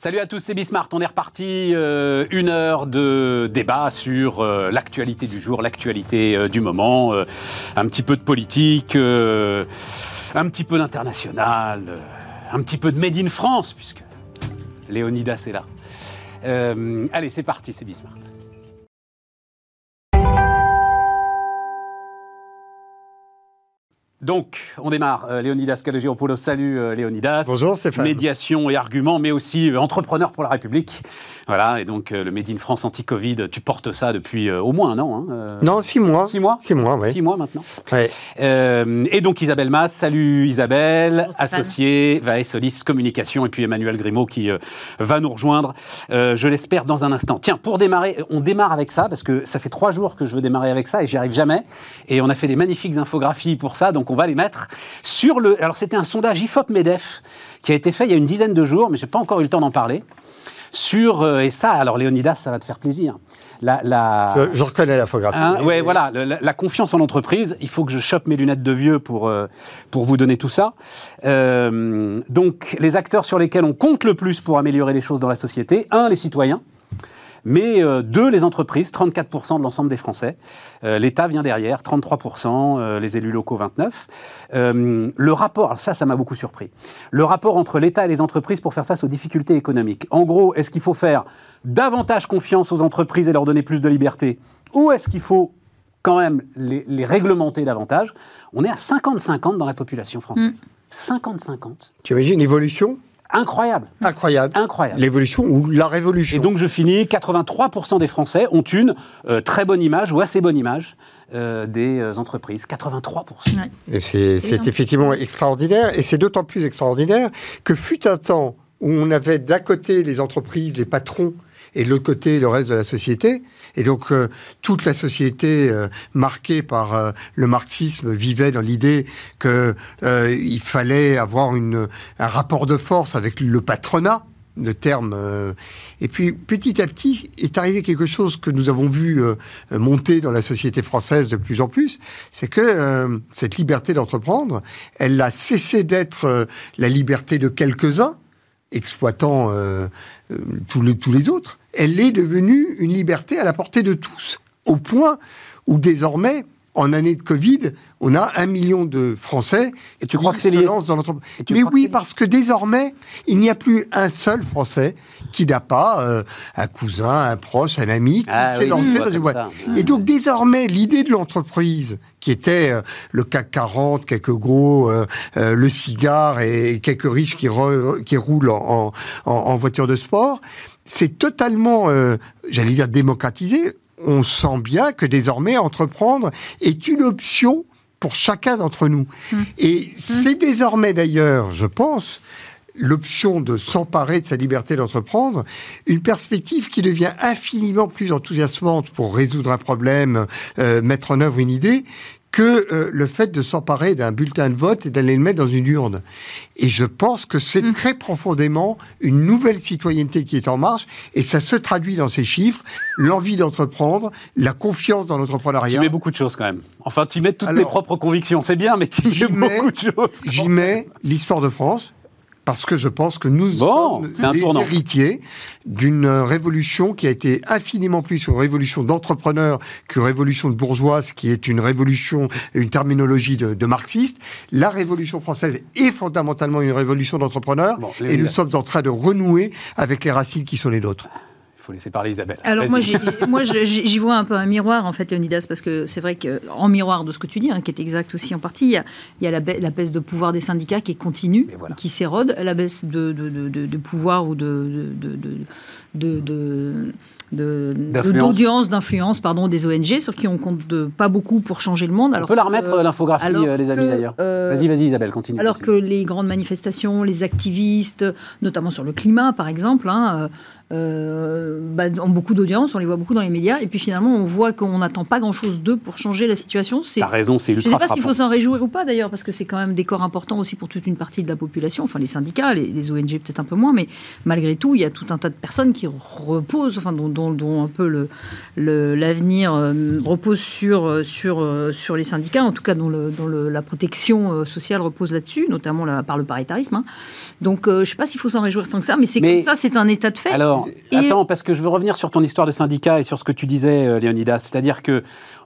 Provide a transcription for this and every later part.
Salut à tous, c'est Bismart. On est reparti euh, une heure de débat sur euh, l'actualité du jour, l'actualité euh, du moment, un petit peu de politique, un petit peu d'international, un petit peu de Made in France, puisque Léonidas est là. Allez, c'est parti, c'est Bismart. Donc, on démarre. Euh, Léonidas Kalogiropoulos, salut euh, Léonidas. Bonjour Stéphane. Médiation et arguments, mais aussi euh, entrepreneur pour la République. Voilà, et donc euh, le Made in France anti-Covid, tu portes ça depuis euh, au moins un an. Hein, euh, Non, six mois. Six mois Six mois, oui. Six mois maintenant. Ouais. Euh, et donc Isabelle Mass, salut Isabelle, Bonjour associée, va Solis Communication, et puis Emmanuel Grimaud qui euh, va nous rejoindre, euh, je l'espère, dans un instant. Tiens, pour démarrer, on démarre avec ça, parce que ça fait trois jours que je veux démarrer avec ça, et j'y arrive jamais. Et on a fait des magnifiques infographies pour ça, donc on va les mettre sur le... Alors c'était un sondage IFOP-MEDEF qui a été fait il y a une dizaine de jours, mais j'ai pas encore eu le temps d'en parler. Sur, euh, et ça, alors Léonidas, ça va te faire plaisir. La, la... Je, je reconnais l'infographie. Hein, Oui, ouais, oui. voilà, le- la, la confiance en l'entreprise. Il faut que je chope mes lunettes de vieux pour, euh, pour vous donner tout ça. Euh, donc, les acteurs sur lesquels on compte le plus pour améliorer les choses dans la société, un, les citoyens. Mais euh, deux, les entreprises, 34% de l'ensemble des Français. Euh, L'État vient derrière, 33%, euh, les élus locaux, 29%. Euh, le rapport, alors ça, ça m'a beaucoup surpris. Le rapport entre l'État et les entreprises pour faire face aux difficultés économiques. En gros, est-ce qu'il faut faire davantage confiance aux entreprises et leur donner plus de liberté Ou est-ce qu'il faut quand même les, les réglementer davantage? On est à 50-50 dans la population française. 50-50. Tu imagines l'évolution Incroyable. Incroyable. Incroyable. L'évolution ou la révolution. Et donc je finis, 83% des Français ont une euh, très bonne image ou assez bonne image euh, des euh, entreprises. 83%. Ouais. C'est effectivement extraordinaire. Et c'est d'autant plus extraordinaire que fut un temps où on avait d'un côté les entreprises, les patrons, et de l'autre côté le reste de la société. Et donc euh, toute la société euh, marquée par euh, le marxisme vivait dans l'idée que il fallait avoir un rapport de force avec le patronat. Le terme. et puis petit à petit est arrivé quelque chose que nous avons vu monter dans la société française de plus en plus, c'est que cette liberté d'entreprendre, elle a cessé d'être la liberté de quelques-uns exploitant euh, euh, tous, les, tous les autres. Elle est devenue une liberté à la portée de tous, au point où désormais, en année de Covid, on a un million de Français Et tu qui crois que se lié lancent dans l'entreprise. Mais oui, parce que désormais, il n'y a plus un seul Français qui n'a pas euh, un cousin, un proche, un ami qui Ah s'est oui, lancé dans une boîte. Et donc désormais, l'idée de l'entreprise, qui était euh, le CAC 40, quelques gros, euh, le cigare et quelques riches qui, re- qui roulent en, en- en voiture de sport, c'est totalement, j'allais dire, démocratisé. On sent bien que désormais, entreprendre est une option pour chacun d'entre nous. Et c'est désormais d'ailleurs, je pense, l'option de s'emparer de sa liberté d'entreprendre, une perspective qui devient infiniment plus enthousiasmante pour résoudre un problème, euh, mettre en œuvre une idée, que euh, le fait de s'emparer d'un bulletin de vote et d'aller le mettre dans une urne. Et je pense que c'est très profondément une nouvelle citoyenneté qui est en marche, et ça se traduit dans ces chiffres, l'envie d'entreprendre, la confiance dans Tu l'entrepreneuriat. mets beaucoup de choses quand même. Enfin, tu mets toutes tes Alors, propres convictions. C'est bien, mais tu mets mets- beaucoup de choses. J'y mets l'histoire de France, parce que je pense que nous Bon, sommes les tournant. héritiers d'une euh, révolution qui a été infiniment plus une révolution d'entrepreneurs qu'une révolution de bourgeoise, qui est une révolution, une terminologie de, de marxiste. La révolution française est fondamentalement une révolution d'entrepreneurs, Bon, et nous sommes en train de renouer avec les racines qui sont les nôtres. Faut laisser parler Isabelle. Alors moi, j'y- vois un peu un miroir en fait, Leonidas, parce que c'est vrai que en miroir de ce que tu dis, hein, qui est exact aussi en partie, il y a, il y a la, ba- la baisse de pouvoir des syndicats qui est continue, voilà. qui s'érode, la baisse de, de, de, de- de pouvoir ou de de, d'audience, d'influence, pardon, des ONG sur qui on compte de, pas beaucoup pour changer le monde. On Alors peut la remettre, l'infographie, alors euh, les amis, d'ailleurs. euh, Vas-y, vas-y, Isabelle, continue. Alors que les grandes manifestations, les activistes, notamment sur le climat par exemple, hein, euh, euh, bah, ont beaucoup d'audience, on les voit beaucoup dans les médias, et puis finalement, on voit qu'on n'attend pas grand-chose d'eux pour changer la situation. T'as raison, c'est Je ne ultra sais pas s'il faut s'en réjouir ou pas d'ailleurs, parce que c'est quand même des corps importants aussi pour toute une partie de la population, enfin les syndicats, les, les ONG peut-être un peu moins, mais malgré tout, il y a tout un tas de personnes qui reposent, enfin dont, dont- dont un peu le- le- l'avenir euh, repose sur, euh, sur, euh, sur les syndicats, en tout cas dont, le- dont le- la protection sociale repose là-dessus, notamment par le paritarisme. hein. Donc euh, je ne sais pas s'il faut s'en réjouir tant que ça, mais c'est Mais- comme ça, c'est un état de fait. Alors, Et- attends, parce que je veux revenir sur ton histoire de syndicat et sur ce que tu disais, euh, Léonidas. C'est-à-dire que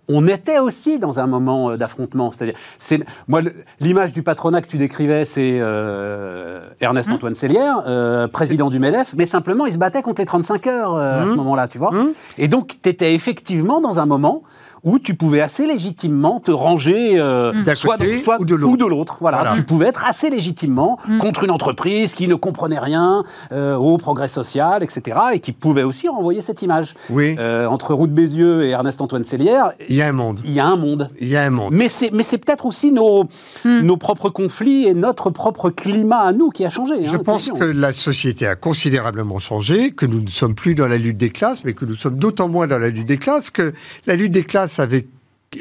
on était aussi dans un moment euh, d'affrontement. C'est-à-dire, c'est moi l'image du patronat que tu décrivais, c'est euh, Ernest Hum. Antoine Sellière, euh, président du Medef, mais simplement il se battait contre les 35 heures euh, à ce Hum. moment-là, tu vois. Hum. Et donc, tu étais effectivement dans un moment où tu pouvais assez légitimement te ranger euh, soit, côté soit ou de l'autre. Voilà. Voilà. tu pouvais être assez légitimement Mm. contre une entreprise qui ne comprenait rien euh, au progrès social, etc., et qui pouvait aussi renvoyer cette image. Oui, Euh, entre Roux de Bézieux et Ernest Antoine Sellière, il y a un monde. il y a un monde. Il y a un monde. Mais c'est, mais c'est peut-être aussi nos, Mm. nos propres conflits et notre propre climat à nous qui a changé. Je hein, pense attention. que la société a considérablement changé, que nous ne sommes plus dans la lutte des classes, mais que nous sommes d'autant moins dans la lutte des classes que la lutte des classes avait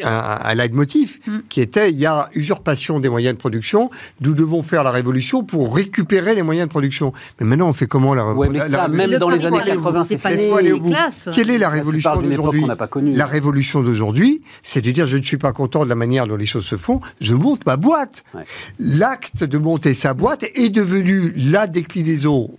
un, un leitmotiv Mm. qui était il y a usurpation des moyens de production, nous devons faire la révolution pour récupérer les moyens de production. Mais maintenant, on fait comment la, Ouais, mais la- ça, la- même dans les années c'est 80, c'est pas les, classes. Quelle est la révolution d'aujourd'hui. La révolution d'aujourd'hui, c'est de dire je ne suis pas content de la manière dont les choses se font, je monte ma boîte. Ouais. L'acte de monter sa boîte est devenu la déclinaison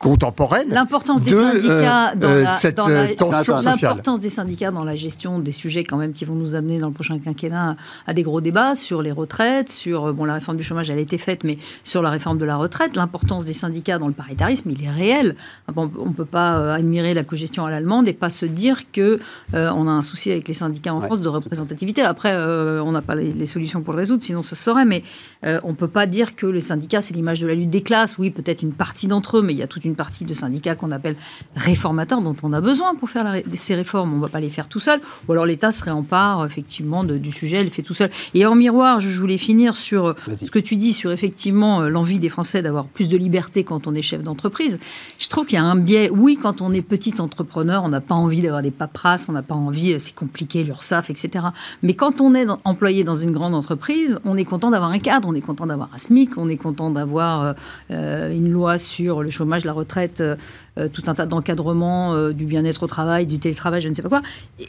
contemporaine L'importance des de, syndicats euh, dans, euh, la, cette, dans la- tension Attends, sociale. l'importance des syndicats dans la gestion des sujets quand même qui vont nous amener dans le prochain quinquennat à des gros débats sur les retraites, sur euh, bon la réforme du chômage elle a été faite, mais sur la réforme de la retraite, l'importance des syndicats dans le paritarisme il est réel. Ah bon, on ne peut pas euh, admirer la cogestion à l'allemande et pas se dire que euh, on a un souci avec les syndicats en Ouais. France de représentativité. Après euh, on n'a pas les, les solutions pour le résoudre, sinon ça se saurait, mais euh, on ne peut pas dire que les syndicats c'est l'image de la lutte des classes. Oui peut-être une partie d'entre eux, mais il y a toute une partie de syndicats qu'on appelle réformateurs dont on a besoin pour faire la ces réformes. On ne va pas les faire tout seul. Ou alors l'État serait en part, effectivement, de- du sujet, elle le fait tout seul. Et en miroir, je voulais finir sur euh, ce que tu dis sur effectivement euh, l'envie des Français d'avoir plus de liberté quand on est chef d'entreprise. Je trouve qu'il y a un biais. Oui, quand on est petit entrepreneur, on n'a pas envie d'avoir des paperasses, on n'a pas envie, euh, c'est compliqué, l'URSSAF, etc. Mais quand on est dans- employé dans une grande entreprise, on est content d'avoir un cadre, on est content d'avoir un SMIC, on est content d'avoir euh, une loi sur le chômage, la retraite, euh, euh, tout un tas d'encadrements euh, du bien-être au travail, du télétravail, je ne sais pas quoi.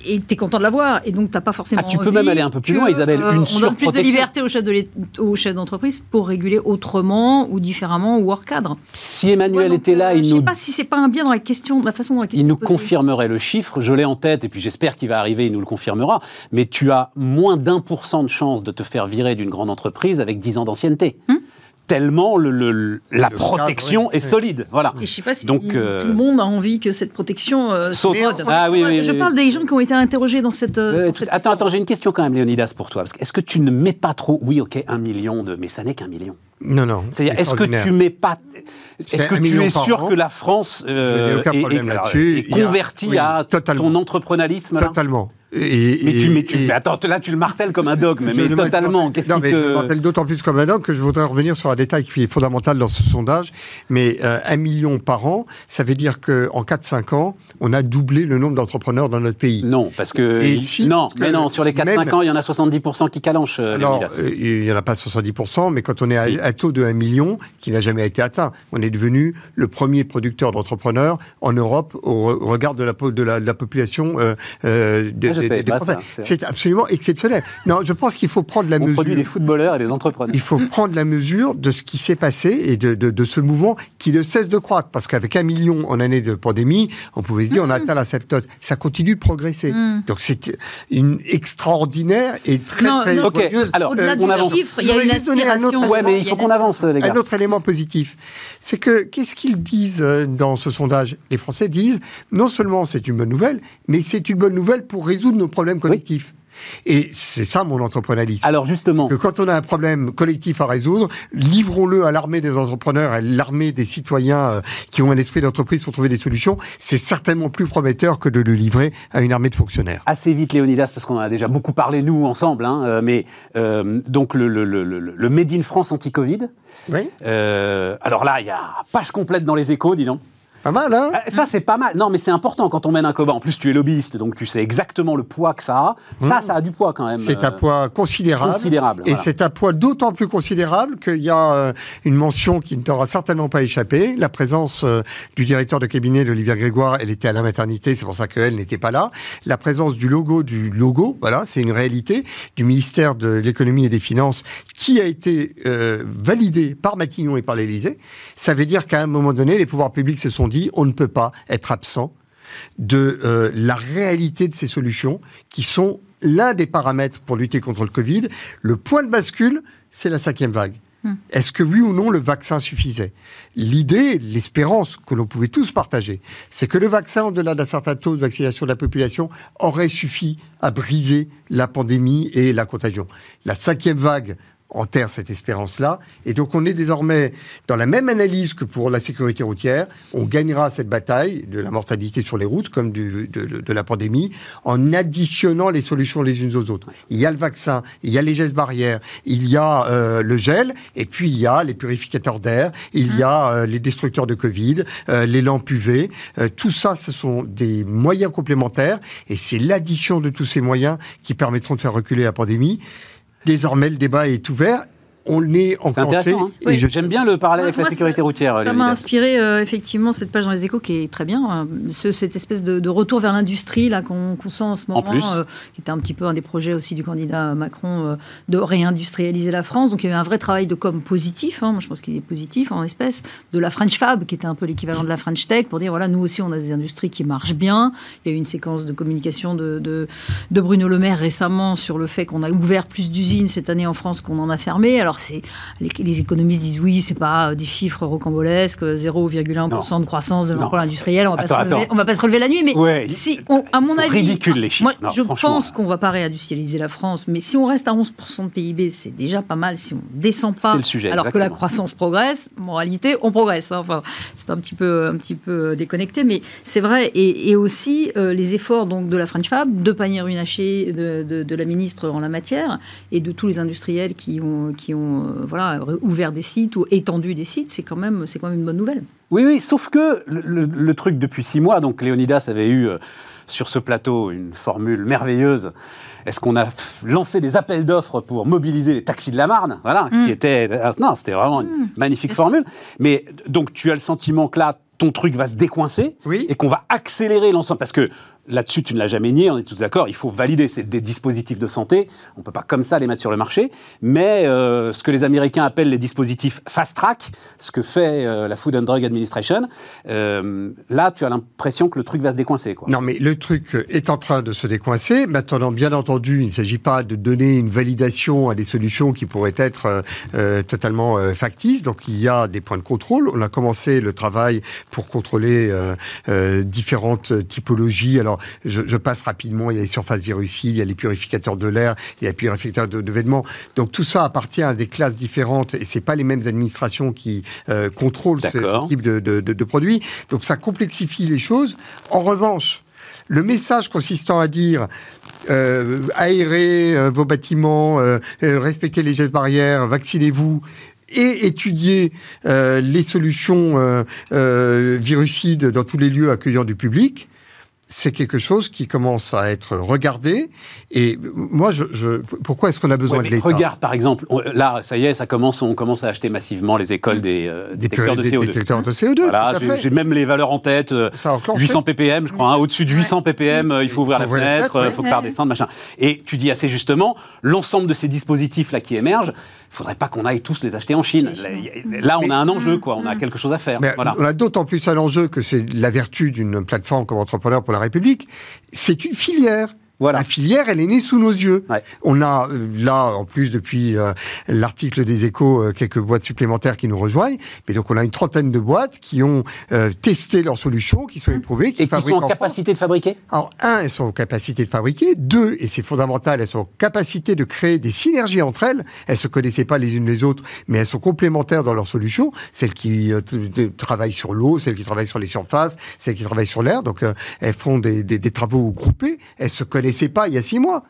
Et tu es content de l'avoir. Et donc, tu n'as pas forcément. Ah, tu peux même aller un peu plus que, loin, Isabelle, une on donne plus de liberté aux chefs de l'É- aux chefs d'entreprise pour réguler autrement ou différemment ou hors cadre. Si Emmanuel Ouais, donc, était là, euh, il je nous sais pas si c'est pas un bien dans la question, dans la façon dont la question Il nous confirmerait le chiffre, je l'ai en tête, et puis j'espère qu'il va arriver, il nous le confirmera, mais tu as moins d'un pour cent de chance de te faire virer d'une grande entreprise avec 10 ans d'ancienneté. Hum? Tellement le- le- la Le protection cadre, oui. est solide. Voilà. Et je sais pas si Donc, tout euh, le monde a envie que cette protection euh, Saute. Ah oui, oui, Je oui, parle oui. des gens qui ont été interrogés dans cette. euh, Euh, dans tout- cette attends, question. attends, j'ai une question quand même, Léonidas, pour toi. Est-ce que tu ne mets pas trop. Oui, ok, un million de. Mais ça n'est qu'un million. Non, non. C'est-à-dire, c'est est-ce que tu mets pas. Est-ce que tu es sûr an. que la France euh, est- est- problème alors, là-dessus. est convertie oui, à totalement. ton entrepreneurialisme Totalement. Et, mais, tu, et- mais, tu, et- mais attends, là tu le martèles comme un dogme, mais le totalement. Qu'est-ce qui te... je le martèle d'autant plus comme un homme que je voudrais revenir sur un détail qui est fondamental dans ce sondage. Mais euh, un million par an, ça veut dire qu'en 4-5 ans, on a doublé le nombre d'entrepreneurs dans notre pays. Non, parce que. Et si, non, parce que mais non, sur les 4-5 même- ans, il y en a 70% qui calanchent, euh, Alors, euh, il n'y en a pas 70%, mais quand on est à un taux de 1 million, qui n'a jamais été atteint, on est devenu le premier producteur d'entrepreneurs en Europe au re- au regard de la, po- de la, de la population euh, euh, des, Ah, je ça, c'est- absolument exceptionnel. Non, je pense qu'il faut prendre la On mesure. produit des footballeurs et des entrepreneurs. Il faut prendre la mesure de ce qui s'est passé et de, de- de ce mouvement qui ne cesse de croître. Parce qu'avec un million en année de pandémie, on pouvait se dire on a atteint la septote. Ça continue de progresser. Mm. Donc c'est une extraordinaire et très Non, très non. Ok, joyeuse. alors, euh, on avance. il y a une aspiration. Ouais, mais il faut qu'on avance, les gars. Un autre élément positif, c'est que qu'est-ce qu'ils disent euh, dans ce sondage? Les Français disent non seulement c'est une bonne nouvelle, mais c'est une bonne nouvelle pour résoudre nos problèmes collectifs. Et c'est ça mon entrepreneurialisme. Alors, justement, que quand on a un problème collectif à résoudre, livrons-le à l'armée des entrepreneurs, à l'armée des citoyens euh, qui ont un esprit d'entreprise pour trouver des solutions. C'est certainement plus prometteur que de le livrer à une armée de fonctionnaires. assez vite, Léonidas, parce qu'on en a déjà beaucoup parlé, nous, ensemble, hein, euh, mais euh, donc le, le, le, le, le Made in France anti-Covid. Oui. Euh, alors là, il y a page complète dans les échos, dis donc. Pas mal, hein Ah, Ça, c'est pas mal. Non, mais c'est important quand on mène un combat. En plus, tu es lobbyiste, donc tu sais exactement le poids que ça a. Ça, ça a du poids quand même. C'est un Euh, poids considérable. considérable, Et voilà. c'est un poids d'autant plus considérable qu'il y a euh, une mention qui ne t'aura certainement pas échappé. La présence euh, du directeur de cabinet d'Olivier Grégoire, elle était à la maternité, c'est pour ça qu'elle n'était pas là. La présence du logo, du logo, voilà, c'est une réalité, du ministère de l'économie et des finances qui a été euh, validé par Matignon et par l'Élysée. Ça veut dire qu'à un moment donné, les pouvoirs publics se sont dit, on ne peut pas être absent de euh, la réalité de ces solutions qui sont l'un des paramètres pour lutter contre le Covid. Le point de bascule, c'est la cinquième vague. Est-ce que oui ou non le vaccin suffisait? L'idée, l'espérance que l'on pouvait tous partager, c'est que le vaccin, au-delà d'un certain taux de vaccination de la population, aurait suffi à briser la pandémie et la contagion. La cinquième vague enterre cette espérance-là. Et donc, on est désormais dans la même analyse que pour la sécurité routière. On gagnera cette bataille de la mortalité sur les routes, comme de, la pandémie, en additionnant les solutions les unes aux autres. Il y a le vaccin, il y a les gestes barrières, il y a euh, le gel, et puis il y a les purificateurs d'air, il y a euh, les destructeurs de Covid, euh, les lampes UV. Tout ça, ce sont des moyens complémentaires, et c'est l'addition de tous ces moyens qui permettront de faire reculer la pandémie. Désormais, le débat est ouvert. On est en intéressant. hein. Et je J'aime bien le parallèle avec la sécurité ça- routière. Ça m'a Léonidas. inspiré euh, effectivement cette page dans les échos qui est très bien. euh, ce- cette espèce de, de retour vers l'industrie là qu'on qu'on sent en ce moment, plus. euh, qui était un petit peu un des projets aussi du candidat Macron euh, de réindustrialiser la France. Donc il y avait un vrai travail de com positif. hein, moi je pense qu'il est positif en espèce de la French Fab qui était un peu l'équivalent de la French Tech pour dire voilà nous aussi on a des industries qui marchent bien. Il y a eu une séquence de communication de, de, de Bruno Le Maire récemment sur le fait qu'on a ouvert plus d'usines cette année en France qu'on en a fermé. Alors c'est les, les économistes disent oui, c'est pas euh, des chiffres rocambolesques, 0,1% de croissance de l'emploi industriel, on va, pas se relever, on va pas se relever la nuit, mais Ouais, si, on- à mon avis, ridicules, les chiffres. Moi, Non, je pense qu'on va pas réindustrialiser la France, mais si on reste à 11% de PIB, c'est déjà pas mal. Si on descend pas, le sujet, alors que la croissance progresse, moralité, on progresse. hein. Enfin, c'est un petit peu, un petit peu déconnecté, mais c'est vrai. Et, et aussi euh, les efforts donc de la French Fab, de Panier Runacher, de, de, de la ministre en la matière, et de tous les industriels qui ont, qui ont euh, voilà ouvert des sites ou étendu des sites, c'est quand même, c'est quand même une bonne nouvelle. Oui, oui, sauf que le, le- le truc depuis six mois, donc Léonidas avait eu euh, sur ce plateau une formule merveilleuse. Est-ce qu'on a lancé des appels d'offres pour mobiliser les taxis de la Marne? Voilà, qui était. ah, Non, c'était vraiment une magnifique formule. Mais donc, tu as le sentiment que là, ton truc va se décoincer Oui. et qu'on va accélérer l'ensemble. Parce que là-dessus, tu ne l'as jamais nié, on est tous d'accord, il faut valider ces, des dispositifs de santé. On ne peut pas comme ça les mettre sur le marché. Mais euh, ce que les Américains appellent les dispositifs fast-track, ce que fait euh, la Food and Drug Administration, euh, là, tu as l'impression que le truc va se décoincer. Non, mais le truc est en train de se décoincer. Maintenant, bien entendu, il ne s'agit pas de donner une validation à des solutions qui pourraient être totalement factices. Donc, il y a des points de contrôle. On a commencé le travail pour contrôler différentes typologies. Je, je passe rapidement. Il y a les surfaces virucides, il y a les purificateurs de l'air, il y a les purificateurs de, de vêtements. Donc, tout ça appartient à des classes différentes et c'est pas les mêmes administrations qui euh, contrôlent ce, type de, de- de- de produits. Donc, ça complexifie les choses. En revanche, le message consistant à dire euh, aérez euh, vos bâtiments, euh, respectez les gestes barrières, vaccinez-vous et étudier euh, les solutions virucides dans tous les lieux accueillant du public, c'est quelque chose qui commence à être regardé. Et moi, je, je- pourquoi est-ce qu'on a besoin Ouais, de l'État regarde, par exemple, on- là, ça y est, ça commence, on commence à acheter massivement les écoles des, euh, des, détecteurs de des CO2. détecteurs de CO2. Voilà, j'ai- même les valeurs en tête. euh, Ça a enclenché. 800 ppm, je crois. hein, Au-dessus de 800 ppm, euh, il faut ouvrir Faut la fenêtre, il ouais. faut que ça redescende, machin. Et tu dis assez justement, l'ensemble de ces dispositifs là qui émergent, il faudrait pas qu'on aille tous les acheter en Chine. Là, on a un enjeu, quoi. On a quelque chose à faire. Mais Voilà. on a d'autant plus un enjeu que c'est la vertu d'une plateforme comme Entrepreneur pour la République. C'est une filière. Voilà. La filière, elle est née sous nos yeux. Ouais. On a euh, là, en plus, depuis euh, l'article des échos, euh, quelques boîtes supplémentaires qui nous rejoignent. Mais donc, on a une trentaine de boîtes qui ont euh, testé leurs solutions, qui sont éprouvées, qui Et qui sont en capacité de fabriquer? Alors, un, elles sont en capacité de fabriquer. Deux, et c'est fondamental, elles sont en capacité de créer des synergies entre elles. Elles se connaissaient pas les unes les autres, mais elles sont complémentaires dans leurs solutions. Celles qui travaillent sur l'eau, celles qui travaillent sur les surfaces, celles qui travaillent sur l'air. Donc, elles font des, des- des travaux groupés. Elles se connaissent connaissait pas il y a six mois.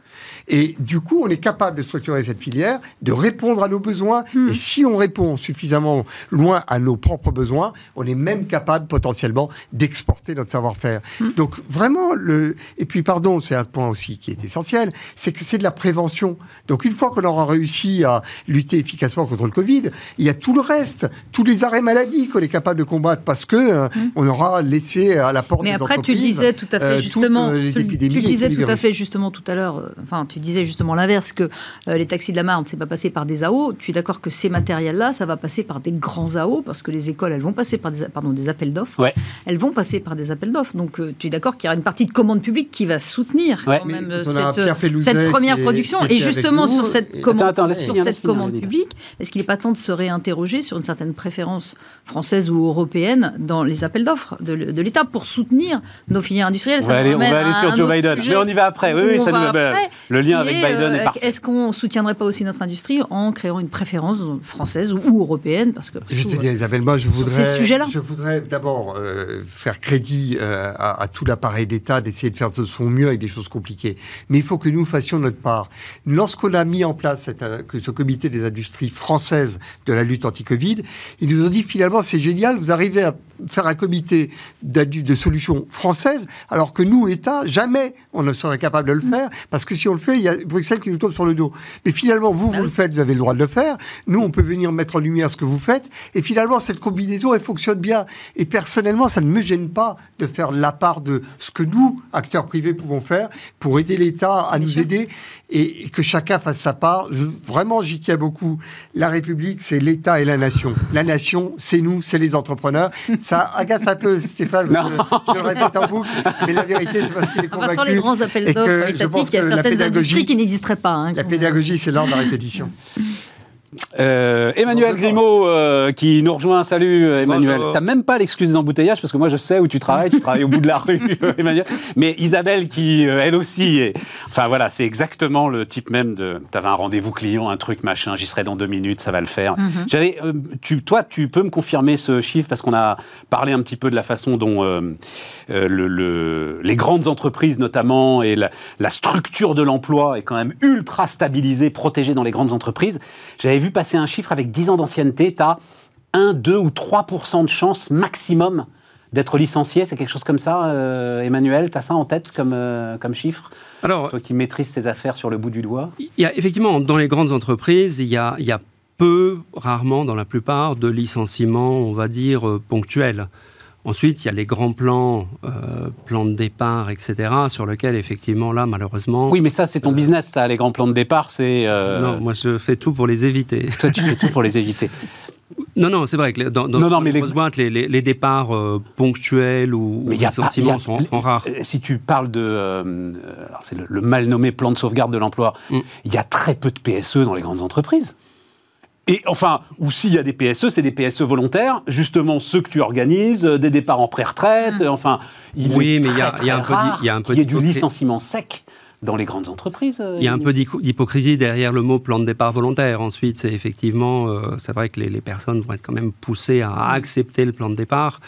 Et du coup, on est capable de structurer cette filière, de répondre à nos besoins. Hmm. Et si on répond suffisamment loin à nos propres besoins, on est même capable potentiellement d'exporter notre savoir-faire. Hmm. Donc vraiment, le... et puis pardon, c'est un point aussi qui est essentiel, c'est que c'est de la prévention. Donc une fois qu'on aura réussi à lutter efficacement contre le Covid, il y a tout le reste, tous les arrêts maladie qu'on est capable de combattre parce que euh, on aura laissé à la porte Hmm. Mais des après, tu le disais tout à fait euh, toutes, justement. euh, les tu, épidémies tu le disais tout à virus. Justement tout à l'heure. euh, Enfin, tu disais justement l'inverse que euh, les taxis de la Marne, c'est pas passé par des AO. Tu es d'accord que ces matériels-là, ça va passer par des grands AO parce que les écoles, elles vont passer par des, pardon, des appels d'offres. Ouais. Elles vont passer par des appels d'offres. Donc, euh, tu es d'accord qu'il y aura une partie de commande publique qui va soutenir Ouais. quand même on a un cette, première production. Et justement sur cette Et- commande, Attends, attends, sur cette publique, est-ce qu'il n'est pas temps de se réinterroger sur une certaine préférence française ou européenne dans les appels d'offres de, de l'État pour soutenir nos filières industrielles? On Ça va aller, on va aller sur Joe Biden. sujet Mais on y va après. Oui, oui, on ça nous ben, après, Le lien avec Biden euh, est parfait. Est-ce qu'on soutiendrait pas aussi notre industrie en créant une préférence française ou, européenne? Parce que après Je te dis, Isabelle, moi, je voudrais, ces sujets-là. je voudrais d'abord euh, faire crédit euh, à, à tout l'appareil d'État d'essayer de faire de son mieux avec des choses compliquées. Mais il faut que nous fassions notre part. Lorsqu'on a mis en place cette, euh, que ce comité des industries françaises de la lutte anti-Covid, ils nous ont dit finalement c'est génial, vous arrivez à faire un comité de solutions françaises, alors que nous, État, jamais on ne serait capable de le faire, parce que si on le fait, il y a Bruxelles qui nous tombe sur le dos. Mais finalement, vous, vous le faites, vous avez le droit de le faire. Nous, on peut venir mettre en lumière ce que vous faites. Et finalement, cette combinaison, elle fonctionne bien. Et personnellement, ça ne me gêne pas de faire la part de ce que nous, acteurs privés, pouvons faire pour aider l'État à nous aider et, et que chacun fasse sa part. Je- vraiment, j'y tiens beaucoup. La République, c'est l'État et la nation. La nation, c'est nous, c'est les entrepreneurs. Ça agace un peu Stéphane, parce que je le répète en boucle, mais la vérité, c'est parce qu'il est Enfin, convaincu. sans les grands appels d'offres je pense étatiques, il y a certaines pédagogie- industries qui n'existeraient pas. hein, La pédagogie, c'est l'art de la répétition. Euh, Emmanuel. Grimaud euh, qui nous rejoint. Salut euh, Emmanuel. T'as même pas l'excuse d'embouteillage parce que moi je sais où tu travailles. Tu travailles au bout de la rue, Emmanuel. Mais Isabelle qui, euh, elle aussi, est... enfin voilà, c'est exactement le type même de. T'avais un rendez-vous client, un truc machin. J'y serai dans deux minutes, ça va le faire. J'avais, euh, tu, toi, tu peux me confirmer ce chiffre parce qu'on a parlé un petit peu de la façon dont euh, euh, le, le- les grandes entreprises notamment et la, la structure de l'emploi est quand même ultra stabilisée, protégée dans les grandes entreprises. J'avais vu passer un chiffre avec 10 ans d'ancienneté, tu as 1, 2 ou 3% de chance maximum d'être licencié. C'est quelque chose comme ça, euh, Emmanuel? Tu as ça en tête comme, euh, comme chiffre? Alors, Toi qui maîtrises ces affaires sur le bout du doigt? il y a effectivement, dans les grandes entreprises, il y a, il y a peu, rarement dans la plupart, de licenciements, on va dire, euh, ponctuels. Ensuite, il y a les grands plans, euh, plans de départ, etc., sur lesquels, effectivement, là, malheureusement... Oui, mais ça, c'est ton business, ça, les grands plans de départ. C'est. euh, Non, moi, je fais tout pour les éviter. Toi, tu fais tout pour les éviter. Non, non, c'est vrai que les- dans, dans Non, non, mais les les- boîtes, les, les- les départs euh, ponctuels ou, ou Mais il y y a- sont, sont rares. Euh, Si tu parles de, euh, alors c'est le, le mal nommé plan de sauvegarde de l'emploi, Mm. il y a très peu de PSE dans les grandes entreprises. Et enfin, ou s'il y a des PSE, c'est des PSE volontaires, justement ceux que tu organises, euh, des départs en pré-retraite, euh, enfin, il Oui, est mais il y a- très, il y a un peu il y a un peu qu'il y ait du d'hypocrisie. licenciement sec dans les grandes entreprises. euh, Il y a un peu d'hypo- d'hypocrisie derrière le mot plan de départ volontaire. Ensuite, c'est effectivement, euh, c'est vrai que les, les personnes vont être quand même poussées à accepter le plan de départ.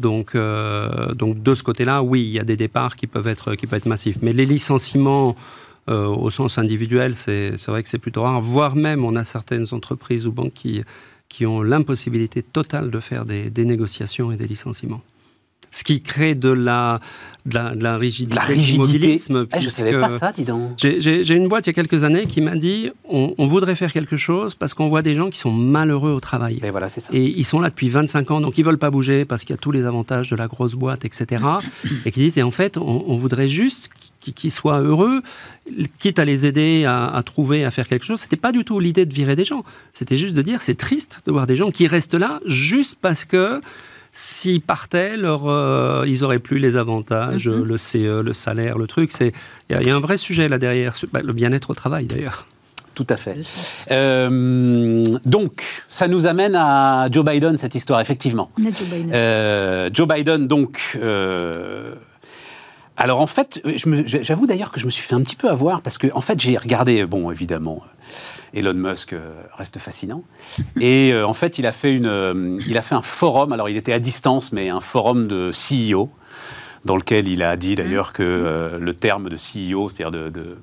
Donc, euh, donc de ce côté-là, oui, il y a des départs qui peuvent être, qui peuvent être massifs. Mais les licenciements euh, au sens individuel, c'est vrai que c'est plutôt rare. Voire même, on a certaines entreprises ou banques qui, qui ont l'impossibilité totale de faire des négociations et des licenciements. Ce qui crée de la, de la, de la rigidité, la rigidité. Eh, je savais puisque- pas ça, dis donc. j'ai- une boîte il y a quelques années qui m'a dit on, on voudrait faire quelque chose parce qu'on voit des gens qui sont malheureux au travail. Et voilà, c'est ça. Et ils sont là depuis 25 ans, donc ils veulent pas bouger parce qu'il y a tous les avantages de la grosse boîte, etc. et qui disent, et en fait, on, on voudrait juste qu'ils qu'ils soient heureux, quitte à les aider à, à trouver, à faire quelque chose. C'était pas du tout l'idée de virer des gens. C'était juste de dire, c'est triste de voir des gens qui restent là juste parce que s'ils partaient, leur, euh, ils auraient plus les avantages, Mhm. le CE, le salaire, le truc. C'est il y, a- il y a un vrai sujet là derrière, bah, le bien-être au travail d'ailleurs. Tout à fait. Euh, donc, ça nous amène à Joe Biden, cette histoire, effectivement. Joe Biden. Euh, Joe Biden, donc. euh, alors en fait, me- j'avoue d'ailleurs que je me suis fait un petit peu avoir parce que en fait j'ai regardé, bon évidemment, Elon Musk euh, reste fascinant et euh, en fait il a fait une, euh, il a fait un forum. Alors il était à distance, mais un forum de CEO. dans lequel il a dit d'ailleurs que euh, le terme de CEO, c'est-à-dire de, de,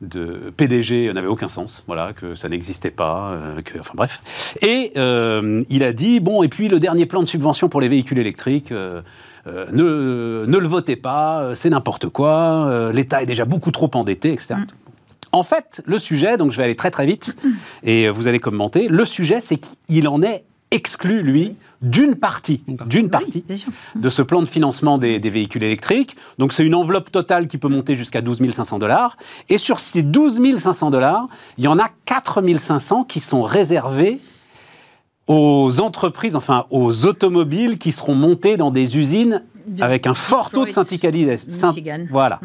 de PDG, n'avait aucun sens, voilà, que ça n'existait pas, euh, que, enfin bref. Et euh, il a dit, bon, et puis le dernier plan de subvention pour les véhicules électriques, euh, euh, ne, ne le votez pas, euh, c'est n'importe quoi, euh, l'État est déjà beaucoup trop endetté, etc. En fait, le sujet, donc je vais aller très très vite, et euh, vous allez commenter, le sujet, c'est qu'il en est exclu, lui, d'une partie, Une partie. d'une Oui, partie de ce plan de financement des, des véhicules électriques. Donc c'est une enveloppe totale qui peut monter jusqu'à 12 500 dollars. Et sur ces 12 500 dollars, il y en a 4 500 qui sont réservés aux entreprises, enfin aux automobiles qui seront montées dans des usines De- avec un fort taux de syndicalisation. Voilà.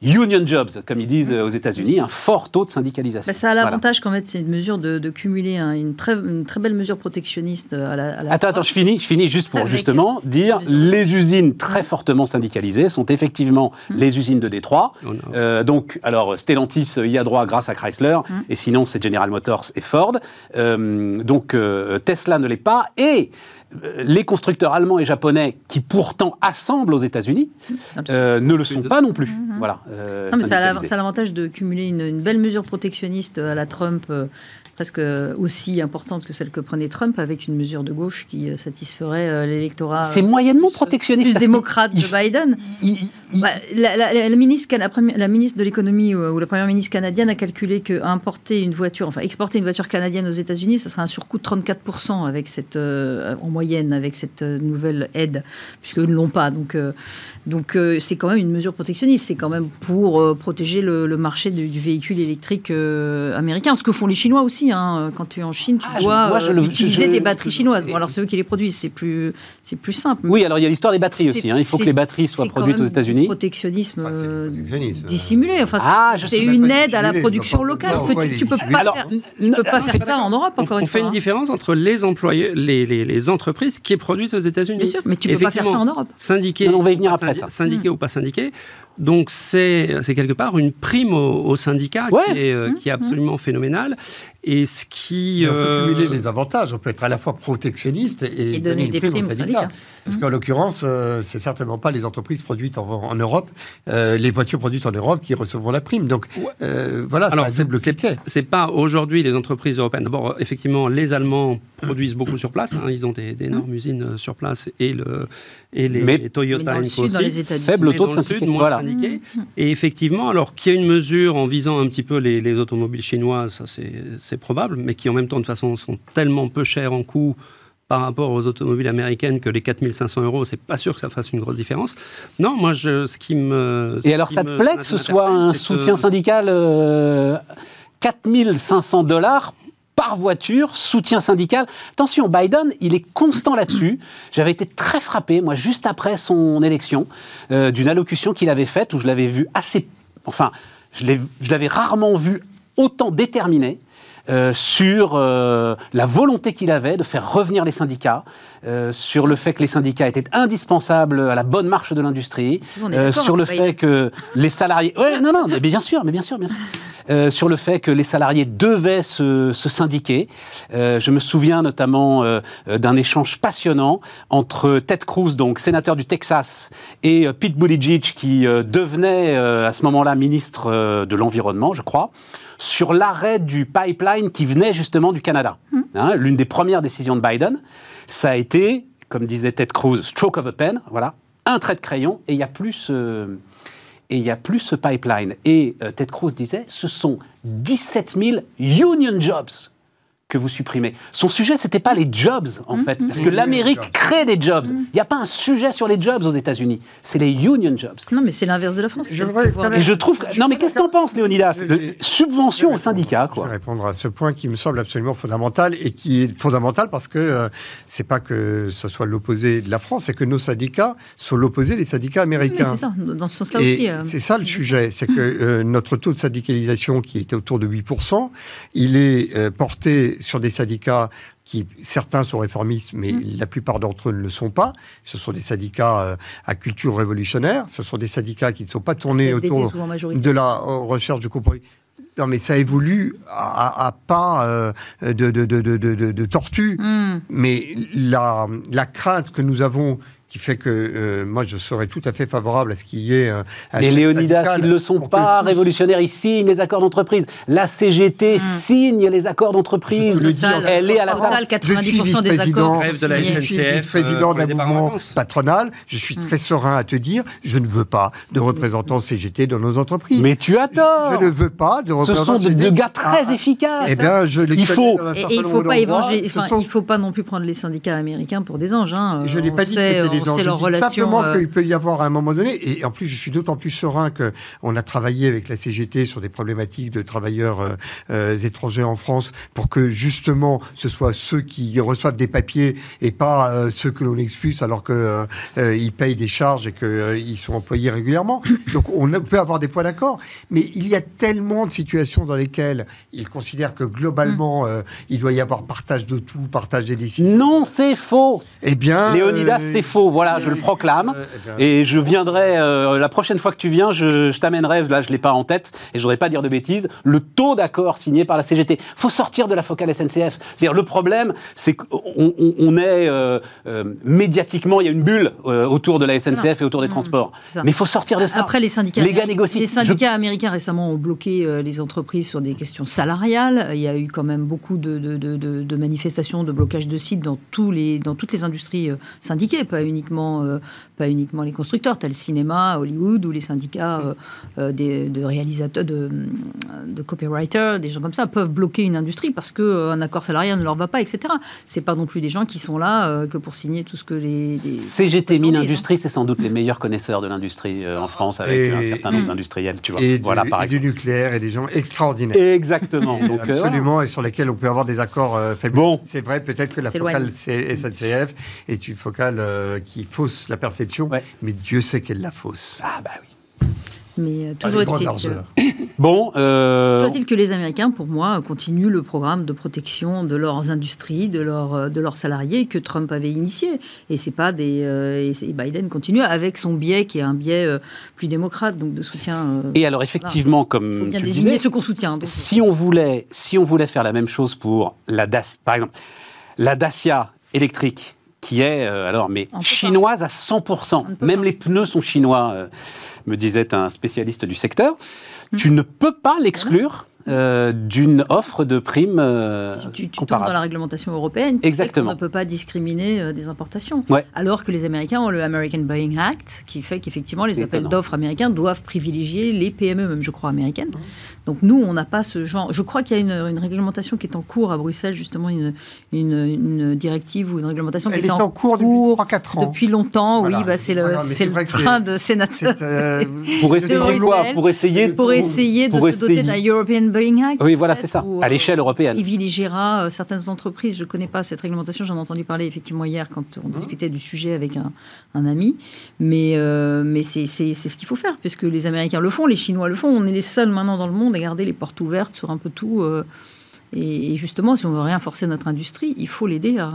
Union jobs, comme ils disent euh, aux États-Unis, un fort taux de syndicalisation. Bah, ça a Voilà. l'avantage qu'en fait, c'est une mesure de, de cumuler un- une, très, une très belle mesure protectionniste à la. à la Attends, attends, je finis, je finis juste pour Avec justement dire les usines. très fortement syndicalisées sont effectivement Hum. les usines de Détroit. A- Euh, donc, alors Stellantis euh, y a droit grâce à Chrysler, Hum. et sinon c'est General Motors et Ford. Euh, donc euh, Tesla ne l'est pas, et euh, les constructeurs allemands et japonais qui pourtant assemblent aux États-Unis euh, ne le sont pas non plus. Voilà. euh, Non, mais ça a l'avantage de cumuler une, une belle mesure protectionniste à la Trump, euh, presque aussi importante que celle que prenait Trump, avec une mesure de gauche qui euh, satisferait euh, l'électorat. C'est euh, moyennement plus- protectionniste. Plus démocrate de Biden. il- il- Bah, la, la- la- la ministre, la, de l'économie ou, la première ministre canadienne a calculé que importer une voiture, enfin exporter une voiture canadienne aux États-Unis, ça serait un surcoût de 34% avec cette, euh, en moyenne avec cette euh, nouvelle aide, puisqu'ils ne l'ont pas. Donc, euh, donc euh, c'est quand même une mesure protectionniste. C'est quand même pour euh, protéger le, le marché du, du véhicule électrique euh, américain, ce que font les Chinois aussi. Hein. Quand tu es en Chine, tu Ah, je- dois moi, je euh, le- utiliser je- des batteries chinoises. Bon, alors c'est eux qui les produisent, c'est plus, c'est plus simple. Oui, alors il y a l'histoire des batteries aussi. hein. Il faut que les batteries soient produites aux États-Unis. Protectionnisme Ah, euh, protectionnisme. dissimulé. Enfin, Ah, c'est- une aide à la production locale. pourquoi que tu, tu peux pas Alors, faire, n- tu peux pas c'est- faire ça en Europe On, encore on une fait fois. une hein. différence entre les employés, les, entreprises qui produisent aux États-Unis. Bien sûr, mais tu peux pas faire ça en Europe. Syndiqués, Non, on va y venir après, ça. syndiqués ou pas syndiqués. Donc c'est quelque part une prime aux, syndicats Ouais. qui, est, euh, Mmh, qui est absolument phénoménale. Et ce qui... Et on peut euh, cumuler les avantages. On peut être à la fois protectionniste et, Et donner des prime primes aux syndicats. syndicats. Parce qu'en l'occurrence, euh, c'est certainement pas les entreprises produites en, en Europe, euh, les voitures produites en Europe qui recevront la prime. Donc euh, voilà, Alors, c'est c'est un double c'est- c'est pas aujourd'hui les entreprises européennes. D'abord, effectivement, les Allemands produisent beaucoup sur place. hein. ils ont des- d'énormes usines euh, sur place et, le, et les, Mais- les Toyota Mais dans le sud, dans aussi. les États-Unis. Faible taux de moins Voilà. syndiqués. Et effectivement, alors qu'il y a une mesure en visant un petit peu les, les automobiles chinoises, ça c'est c'est probable, mais qui en même temps, de façon, sont tellement peu chères en coût par rapport aux automobiles américaines que les 4500 euros, c'est pas sûr que ça fasse une grosse différence. Non, moi, je, ce qui me. ce Et alors, ça te plaît que ce soit un que- soutien syndical euh, 4500 dollars par voiture, soutien syndical. Attention, Biden, il est constant là-dessus. J'avais été très frappé, moi, juste après son élection, euh, d'une allocution qu'il avait faite où je l'avais vu assez. Enfin, je l'avais rarement vu autant déterminé. Euh, sur euh, la volonté qu'il avait de faire revenir les syndicats, euh, sur le fait que les syndicats étaient indispensables à la bonne marche de l'industrie, euh, sur le fait que les salariés... Ouais, non, non, mais bien sûr, mais bien sûr, bien sûr. Euh, sur le fait que les salariés devaient se, se syndiquer. Euh, je me souviens notamment d'un échange passionnant entre Ted Cruz, donc sénateur du Texas, et Pete Buttigieg, qui euh, devenait euh, à ce moment-là ministre de l'Environnement, je crois, sur l'arrêt du pipeline qui venait justement du Canada. Hein, L'une des premières décisions de Biden, ça a été, comme disait Ted Cruz, stroke of a pen, voilà, un trait de crayon, et il y a plus ce, et il y a plus ce pipeline. Et euh, Ted Cruz disait, ce sont 17 000 union jobs que vous supprimez. Son sujet, c'était pas les jobs, en fait, parce que Mmh. l'Amérique Jobs. crée des jobs. Il n'y a pas un sujet sur les jobs aux États-Unis. C'est les union jobs. Non, mais c'est l'inverse de la France. Je pouvoir Et je trouve que... Je Non, mais qu'est-ce que t'en penses, Léonidas Le- Subvention Je aux syndicats, quoi. Je vais répondre à ce point qui me semble absolument fondamental et qui est fondamental parce que euh, c'est pas que ce soit l'opposé de la France, c'est que nos syndicats sont l'opposé des syndicats Oui, américains. c'est ça, dans ce sens-là aussi. euh, c'est ça le sujet, c'est que euh, notre taux de syndicalisation qui était autour de 8%, il est euh, porté sur des syndicats qui, certains sont réformistes, mais la plupart d'entre eux ne le sont pas. Ce sont des syndicats euh, à culture révolutionnaire, ce sont des syndicats qui ne sont pas tournés autour de la euh, recherche de compromis. Non, mais ça évolue à, pas euh, de, de, de, de, tortue. Hmm. Mais la, la crainte que nous avons qui fait que euh, moi je serais tout à fait favorable à ce qu'il y ait. euh, un chef Léonidas, ils ne le sont pas tous- révolutionnaires, ils signent les accords d'entreprise. La CGT signe les accords d'entreprise. Je le dis Elle est à la total, table. Je suis 90% des vice-président, de la je suis vice-président euh, pour d'un les mouvement patronal. Je suis très serein à te dire, je ne veux pas de représentants CGT dans nos entreprises. Mais tu as tort je ne veux pas de Ce représentants sont de, de gars très Ah, efficaces Eh bien, je les Il faut- Et, il faut pas d'endroits. évangé- Ce enfin, sont- il faut pas non plus prendre les syndicats américains pour des anges. Hein. Je n'ai pas dit que Je dis relations, simplement euh, qu'il peut y avoir à un moment donné, et en plus je suis d'autant plus serein que on a travaillé avec la CGT sur des problématiques de travailleurs euh, euh, étrangers en France pour que justement ce soit ceux qui reçoivent des papiers et pas euh, ceux que l'on expulse alors que ils payent des charges et qu'ils sont employés régulièrement. Donc on peut avoir des points d'accord, mais il y a tellement de situations dans lesquelles ils considèrent que globalement euh, il doit y avoir partage de tout, partage des décisions. Non, c'est faux Eh bien, Léonidas, c'est faux. Voilà, je le proclame. eh Et je viendrai, euh, la prochaine fois que tu viens, je, je t'amènerai, là je ne l'ai pas en tête, et je voudrais pas dire de bêtises, le taux d'accord signé par la CGT. faut sortir de la focale SNCF. C'est-à-dire, le problème, c'est qu'on on, on est, euh, euh, médiatiquement, il y a une bulle euh, autour de la SNCF et autour des transports. Mais il faut sortir de ça. Après, les syndicats, Les gars négocient. les Je- syndicats américains récemment ont bloqué euh, les entreprises sur des questions salariales. Il y a eu quand même beaucoup de, de- de- de- de manifestations, de blocage de sites dans, tous les, dans toutes les industries euh, syndiquées, pas uniquement, euh, pas uniquement les constructeurs. Tu as le cinéma, Hollywood, ou les syndicats euh, euh, des- de réalisateurs, de, de copywriters, des gens comme ça, peuvent bloquer une industrie parce qu'un accord salarial ne leur va pas, etc. C'est pas non plus des gens qui sont là euh, que pour signer tout ce que les. les- CGT Mine Industrie, c'est sans doute les meilleurs connaisseurs de l'industrie euh, en France, avec Et- un certain nombre d'industriels, tu vois. et, voilà, du, par et du nucléaire et des gens extraordinaires. Exactement. Donc, Absolument, et sur lesquels on peut avoir des accords euh, faibles. Bon. C'est vrai, peut-être que la focale C- SNCF est une focale euh, qui fausse la perception, Ouais. mais Dieu sait qu'elle la fausse. Ah bah oui. Mais euh, toujours est-il. Bon, euh, Toujours est-il que les Américains, pour moi, continuent le programme de protection de leurs industries, de leurs, euh, de leurs salariés que Trump avait initié. Et c'est pas des. euh, et c'est- Biden continue avec son biais qui est un biais euh, plus démocrate, donc de soutien. euh, et alors effectivement, Il faut comme bien tu désigner disais, ceux qu'on soutient. donc. si on voulait, si on voulait faire la même chose pour la Dacia, par exemple, la Dacia électrique, qui est euh, alors mais pas. chinoise à 100%, On ne peut même pas. les pneus sont chinois, euh, me disait un spécialiste du secteur. Hmm. Tu ne peux pas l'exclure euh, d'une offre de prime euh, Tu, tu- tu tombes dans la réglementation européenne. qui fait Exactement. qu'on ne peut pas discriminer euh, des importations. Ouais. Alors que les Américains ont le American Buying Act, qui fait qu'effectivement, les appels d'offres américains doivent privilégier les PME, même je crois américaines. Donc nous, on n'a pas ce genre. Je crois qu'il y a une, une réglementation qui est en cours à Bruxelles, justement, une, une, une directive ou une réglementation Elle qui est en cours depuis 3-4 ans. depuis longtemps. Voilà. oui, bah, c'est le, c'est le train de sénateurs. Euh, Pour essayer de Bruxelles. Pour essayer Pour essayer de pour se doter d'un European Act. Oui, voilà, c'est ça. ou, À euh, l'échelle européenne. privilégiera euh, certaines entreprises. Je ne connais pas cette réglementation, j'en ai entendu parler effectivement hier quand on discutait du sujet avec un, un ami. Mais, euh, mais c'est c'est- c'est ce qu'il faut faire, puisque les Américains le font, les Chinois le font. On est les seuls maintenant dans le monde à garder les portes ouvertes sur un peu tout. euh, et, et justement, si on veut rien forcer notre industrie, il faut l'aider à,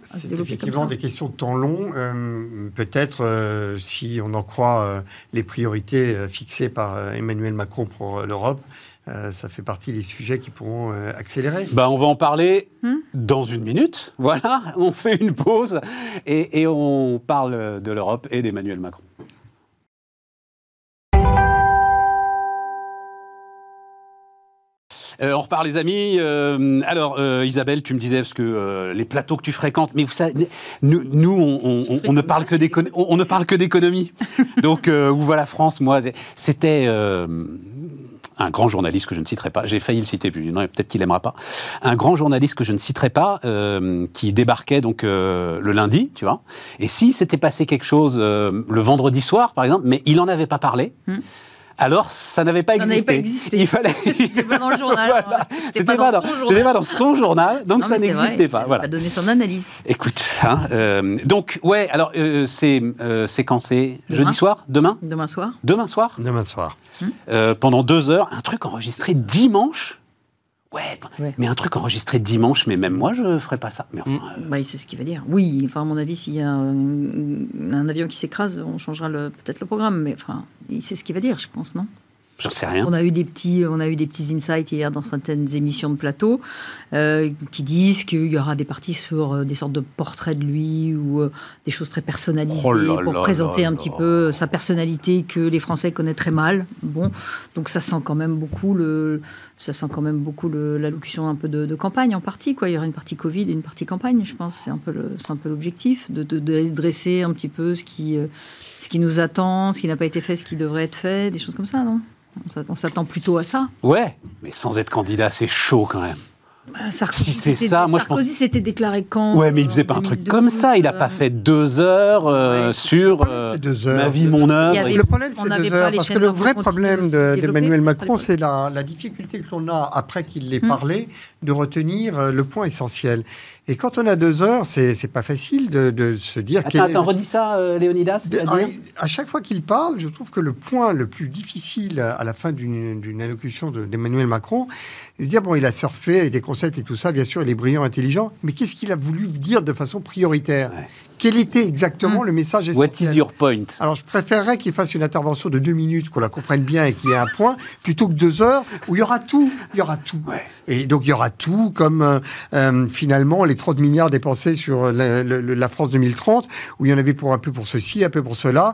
C'est effectivement des questions de temps long. Euh, Peut-être, euh, si on en croit euh, les priorités euh, fixées par euh, Emmanuel Macron pour euh, l'Europe, euh, ça fait partie des sujets qui pourront euh, accélérer. Ben, on va en parler Hmm dans une minute. Voilà, on fait une pause et, et on parle de l'Europe et d'Emmanuel Macron. Euh, on repart les amis. Euh, alors euh, Isabelle, tu me disais parce que euh, les plateaux que tu fréquentes, mais vous savez, nous, nous on, on- on- on ne parle que d'économie. On, on ne parle que d'économie. Donc euh, où va la France Moi, c'était euh, un grand journaliste que je ne citerai pas. J'ai failli le citer, puis non, peut-être qu'il aimera pas. Un grand journaliste que je ne citerai pas, euh, qui débarquait donc euh, le lundi, tu vois. Et si s'était passé quelque chose euh, le vendredi soir, par exemple, mais il en avait pas parlé. Hmm. Alors, ça n'avait pas existé. pas existé. Il fallait. C'était pas dans le journal. Voilà. C'était pas pas, dans son c'était journal. pas dans son journal, donc Non, ça n'existait pas. il Voilà. a donné son analyse. Écoute, hein, euh, donc ouais, alors euh, c'est euh, séquencé Demain. jeudi soir, demain, Demain soir. demain soir, Demain soir. euh, pendant deux heures, un truc enregistré dimanche. Ouais, Ouais. mais un truc enregistré dimanche, mais même moi je ferais pas ça. Mais enfin, euh, Bah, c'est ce qu'il va dire. Oui, enfin, à mon avis, s'il y a un, un avion qui s'écrase, on changera peut-être le programme. Mais enfin, il sait ce qu'il va dire, je pense, non? J'en sais rien. On a eu des petits, on a eu des petits insights hier dans certaines émissions de plateau euh, qui disent qu'il y aura des parties sur euh, des sortes de portraits de lui ou euh, des choses très personnalisées Oh là pour là présenter là un petit peu sa personnalité que les Français connaissent très mal. Bon, donc ça sent quand même beaucoup le, ça sent quand même beaucoup l'allocution un peu de, de campagne en partie quoi. Il y aura une partie Covid et une partie campagne, je pense. C'est un peu le, c'est un peu l'objectif de, de- de dresser un petit peu ce qui, euh, ce qui nous attend, ce qui n'a pas été fait, ce qui devrait être fait, des choses comme ça, non? On s'att- On s'attend plutôt à ça. Ouais, mais sans être candidat, c'est chaud quand même. Bah, Sarkozy, Si c'est ça, moi, je Sarkozy s'était déclaré quand? Ouais, mais il faisait pas un truc 2012, comme ça. Il a euh, pas fait deux heures euh, Ouais. sur euh, deux heures. ma vie, mon œuvre. Avait- Le problème, c'est deux heures. Parce que le vrai problème de- d'Emmanuel Macron, c'est la, la difficulté que l'on a, après qu'il l'ait Hmm. parlé, de retenir euh, le point essentiel. Et quand on a deux heures, c'est pas facile de, de se dire... Attends, attends, redis ça, euh, Léonidas. À, à chaque fois qu'il parle, je trouve que le point le plus difficile à la fin d'une allocution de- d'Emmanuel Macron, c'est de dire, bon, il a surfé avec des concepts et tout ça, bien sûr, il est brillant, intelligent, mais qu'est-ce qu'il a voulu dire de façon prioritaire? Ouais. Quel était exactement le message What essentiel is your point? Alors, je préférerais qu'il fasse une intervention de deux minutes, qu'on la comprenne bien et qu'il y ait un point, plutôt que deux heures où il y aura tout. Il y aura tout. Ouais. Et donc, il y aura tout, comme euh, euh, finalement les 30 milliards dépensés sur la, France 2030, où il y en avait pour un peu pour ceci, un peu pour cela.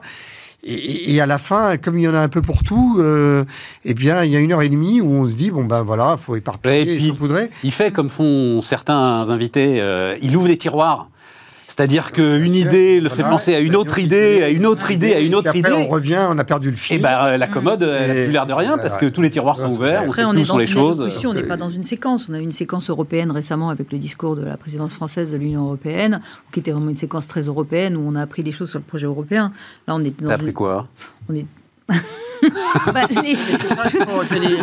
Et, et- et à la fin, comme il y en a un peu pour tout, euh, eh bien, il y a une heure et demie où on se dit, bon ben voilà, faut éparpiller, Et puis- saupoudrer. Il fait comme font certains invités. euh, il ouvre des tiroirs. C'est-à-dire qu'une idée le fait penser à une autre idée, à une autre idée, à une autre idée. on revient, on a perdu le fil. Et ben euh, la commode, elle a Et- plus l'air de rien parce que tous les tiroirs sont ouverts, on Après, sait on est où sont dans les une choses. on n'est pas dans une séquence. On a eu une séquence européenne récemment avec le discours de la présidence française de l'Union européenne, qui était vraiment une séquence très européenne où on a appris des choses sur le projet européen. Là, on est dans T'as une- appris quoi? On est Bah, les-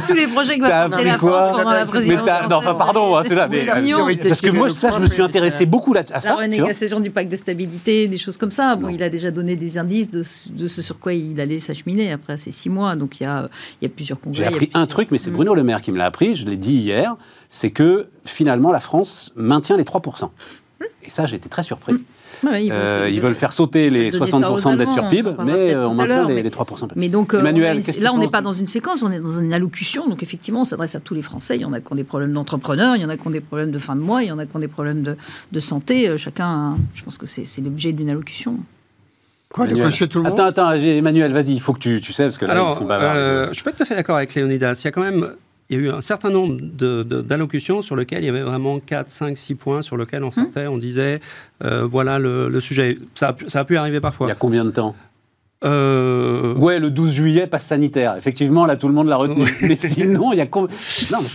tous les projets que va porter la appris quoi France pendant la présidence non, enfin, pardon, hein, c'est là, mais, priorité, parce que moi, ça, je me suis intéressé beaucoup à la ça. vois. renégociation du pacte de stabilité, des choses comme ça. Bon, il a déjà donné des indices de, ce- de ce sur quoi il allait s'acheminer après ces six mois. Donc il y a, il y a plusieurs congrès. J'ai appris un truc, mais c'est Mm. Bruno Le Maire qui me l'a appris, je l'ai dit hier, c'est que finalement la France maintient les 3%. Et ça, j'ai été très surpris. Ouais, ils veulent- Euh, ils veulent faire sauter les donner ça 60% de dette sur PIB, on mais euh, on maintient les, mais- les 3%. Mais donc, Emmanuel, on une- là, on n'est pas de- dans une séquence, on est dans une allocution. Donc, effectivement, on s'adresse à tous les Français. Il y en a qui ont des problèmes d'entrepreneurs, il y en a qui ont des problèmes de fin de mois, il y en a qui ont des problèmes de, de santé. Euh, Chacun, je pense que c'est l'objet d'une allocution. Quoi, de Emmanuel. cocher tout le monde Attends, attends, Emmanuel, vas-y, il faut que tu, tu sais, parce que là, ils Alors, sont bavards. euh, je suis pas tout à fait d'accord avec Léonidas. Il y a quand même il y a eu un certain nombre de- de- d'allocutions sur lesquelles il y avait vraiment 4, 5, 6 points sur lesquels on sortait, on disait euh, voilà le, le sujet. Ça a, pu- ça a pu arriver Il parfois. y a combien de temps Euh, Ouais, le 12 juillet, passe sanitaire. Effectivement, là, tout le monde l'a retenu. mais sinon, il y a combien Non, mais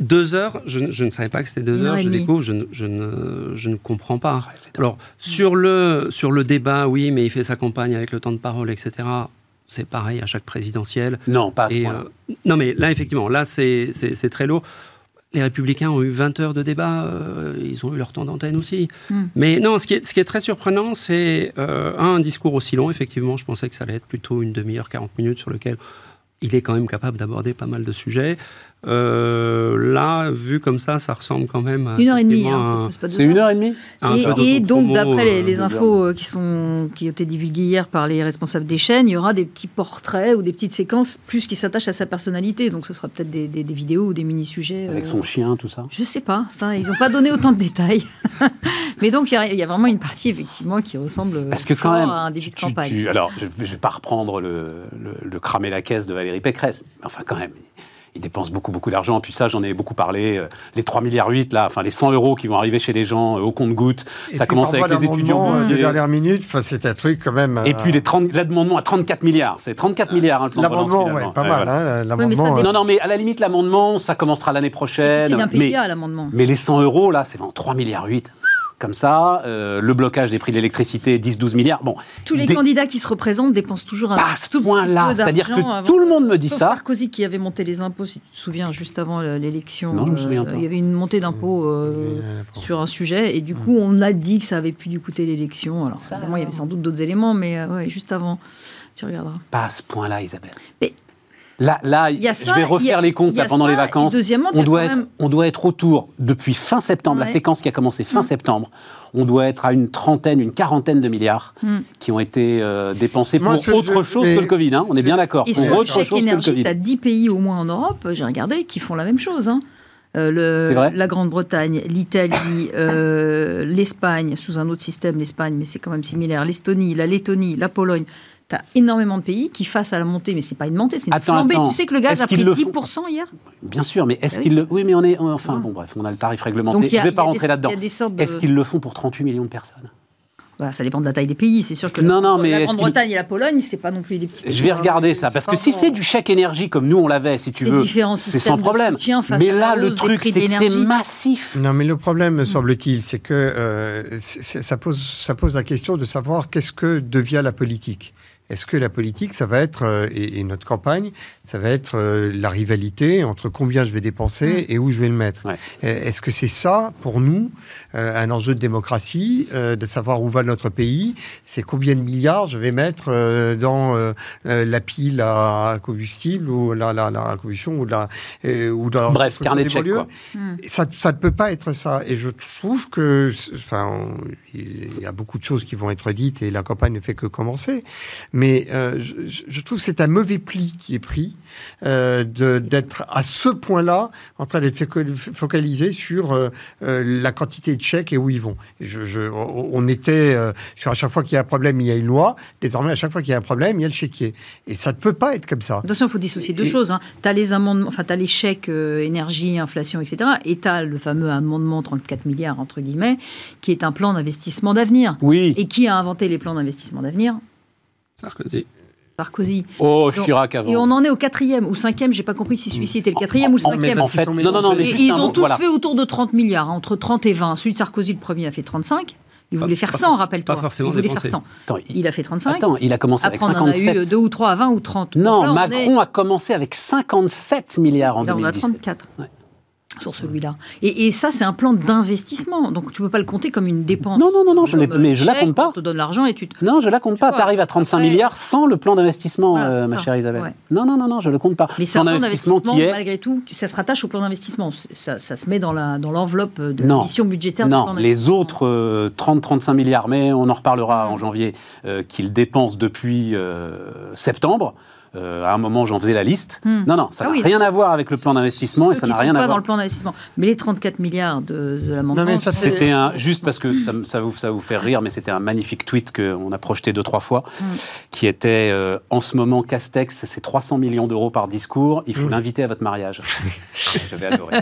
Deux heures, je, ne- je ne savais pas que c'était deux heures, je découvre, je ne, je ne, je ne comprends pas. Alors, sur le, sur le débat, oui, mais il fait sa campagne avec le temps de parole, etc. C'est pareil à chaque présidentielle. non, pas à ce Et, point-là. euh, non, mais là, effectivement, là, c'est c'est- c'est très lourd. Les Républicains ont eu 20 heures de débat, euh, ils ont eu leur temps d'antenne aussi. Hmm. Mais non, ce qui est, ce qui est très surprenant, c'est euh, un, un discours aussi long, effectivement. Je pensais que ça allait être plutôt une demi-heure, 40 minutes, sur lequel il est quand même capable d'aborder pas mal de sujets. Euh, là, vu comme ça, ça ressemble quand même à. Une heure et demie, hein, c'est une heure et demie un Et, donc, d'après les, euh, les infos euh, qui, sont, qui ont été divulguées hier par les responsables des chaînes, il y aura des petits portraits ou des petites séquences plus qui s'attachent à sa personnalité. Donc, ce sera peut-être des, des- des vidéos ou des mini-sujets. Avec euh, son chien, tout ça. Je sais pas, ça, ils n'ont pas donné autant de détails. Mais donc, il y a- il y, a vraiment une partie, effectivement, qui ressemble Parce que quand même, à un début tu- de tu- campagne. tu- alors, je ne vais pas reprendre le, le- le cramer la caisse de Valérie Pécresse, mais enfin quand même, il dépense beaucoup, beaucoup d'argent. Puis ça, j'en ai beaucoup parlé. euh, Les 3 milliards 8, là, enfin les 100 euros qui vont arriver chez les gens euh, au compte-goutte, ça commence avec les étudiants. euh, de boursiers. dernière minute, enfin, c'est un truc quand même. Et euh, puis les 30, l'amendement à 34 milliards. C'est 34 milliards, hein, le plan de relance, L'amendement, ouais, pas mal. voilà. hein, ça. Non, non, mais à la limite, l'amendement, ça commencera l'année prochaine. C'est d'un l'amendement. mais les 100 euros, là, c'est vraiment 3 milliards 8. Comme ça, euh, le blocage des prix de l'électricité, 10-12 milliards. Bon, Tous les des- candidats qui se représentent dépensent toujours un pas à ce point-là. C'est-à-dire que avant- tout le monde me dit Sauf ça. Sarkozy qui avait monté les impôts, si tu te souviens, juste avant l'élection. Non, je me euh, souviens pas. Il y avait une montée d'impôts euh, sur un sujet, et du coup, on a dit que ça avait pu lui coûter l'élection. Alors, Ça évidemment, il y avait sans doute d'autres éléments, mais euh, ouais, juste avant, tu regarderas. Pas à ce point-là, Isabelle. Mais- Là, je ça, vais refaire a- les comptes là, pendant ça, les vacances. on, doit être, même- on doit être autour, depuis fin septembre, la séquence qui a commencé fin Mm. septembre, on doit être à une trentaine, une quarantaine de milliards Mm. qui ont été euh, dépensés Moi, pour autre je- chose mais- que le Covid. hein. On est bien d'accord. Pour sur autre chose que le énergie, Covid. tu as 10 pays au moins en Europe, j'ai regardé, qui font la même chose. hein. Euh, le- C'est vrai la Grande-Bretagne, l'Italie, euh, l'Espagne, sous un autre système, l'Espagne, mais c'est quand même similaire, l'Estonie, la Lettonie, la Pologne. Tu as énormément de pays qui, face à la montée, mais c'est pas une montée, c'est une Attends, flambée. attends. Tu sais que le gaz a pris qu'ils le 10% hier? Bien sûr, mais est-ce Ah oui. qu'ils le. Oui, mais on est. Enfin, Ouais. bon, bref, on a le tarif réglementé. Donc, a- je ne vais pas rentrer là-dedans. de- Est-ce qu'ils le font pour 38 millions de personnes? Voilà, Ça dépend de la taille des pays. C'est sûr que Non, la, non, mais la Grande-Bretagne et la Pologne, c'est pas non plus des petits pays. Je vais regarder ça, c'est parce que si c'est du chèque énergie comme nous on l'avait, si tu C'est veux, c'est sans problème. Mais là, le truc, c'est que massif. Non, mais le problème, me semble-t-il, c'est que euh, ça, pose, ça pose la question de savoir qu'est-ce que devient la politique. Est-ce que la politique, ça va être, euh, et, et notre campagne, ça va être euh, la rivalité entre combien je vais dépenser et où je vais le mettre Ouais. Euh, Est-ce que c'est ça, pour nous, un enjeu de démocratie, de savoir où va notre pays C'est combien de milliards je vais mettre dans la pile à combustible ou la, la, la combustion ou, la, ou dans la Bref, carnet de banlieues quoi. Hmm. ça, ça ne peut pas être ça. Et je trouve que, enfin, il y a beaucoup de choses qui vont être dites et la campagne ne fait que commencer. Mais euh, je, trouve que c'est un mauvais pli qui est pris euh, d'être à ce point-là en train d'être focal- focalisé sur euh, euh, la quantité de chèques et où ils vont. Et je, je- on était euh, sur à chaque fois qu'il y a un problème, il y a une loi. Désormais, à chaque fois qu'il y a un problème, il y a le chéquier. Et ça ne peut pas être comme ça. Attention, il faut dissocier deux Et- choses. Tu as les amendements, enfin, tu as les chèques euh, énergie, inflation, etc. Et tu as le fameux amendement 34 milliards, entre guillemets, qui est un plan d'investissement d'avenir. Oui. Et qui a inventé les plans d'investissement d'avenir Sarkozy. Sarkozy. Oh, Donc- Chirac avant. Et on en est au quatrième ou cinquième, j'ai pas compris si celui-ci était le quatrième ou le mais cinquième. en fait, non, non, non, mais ils ont mot, tous voilà. fait autour de 30 milliards, hein, entre 30 et 20. Celui de Sarkozy, le premier, a fait 35. Il Pas- voulait faire pas 100, forc- rappelle-toi. pas forcément Il voulait dépensé. faire 100. Attends, il... Il a fait 35. Attends, il a commencé Après, avec on en a 57. eu 2 ou 3 à 20 ou 30. Donc Non, là, on Macron est- a commencé avec 57 milliards en Là, on a 2017. 34 Ouais. Sur celui-là. Et, et ça, c'est un plan d'investissement. Donc, tu ne peux pas le compter comme une dépense. Non, non, non, non, je mais je la chèque, compte pas. On te donne l'argent et tu te... Non, je la compte Tu pas. Tu arrives à 35 après- milliards sans le plan d'investissement, Voilà, euh, ma chère Isabelle. Ouais. Non, non, non, non, je le compte pas. Mais c'est un plan d'investissement, qui est malgré tout, ça se rattache au plan d'investissement. Ça, ça se met dans la dans l'enveloppe de Non. mission budgétaire du plan Non, les d'investissement. autres euh, 30-35 milliards, mais on en reparlera en janvier, euh, qu'ils dépensent depuis euh, septembre. Euh, à un moment, j'en faisais la liste. Hmm. Non, non, ça Ah n'a oui. rien à voir avec le plan d'investissement et ça n'a rien pas à dans voir. le plan d'investissement. Mais les 34 milliards de, de l'amendement... Non, mais ça, c'est- C'était un, juste parce que ça, ça, vous, ça vous fait rire, mais c'était un magnifique tweet qu'on a projeté deux, trois fois, Mm. qui était euh, en ce moment, Castex, c'est 300 millions d'euros par discours, il faut Mm. l'inviter à votre mariage. J'avais adoré.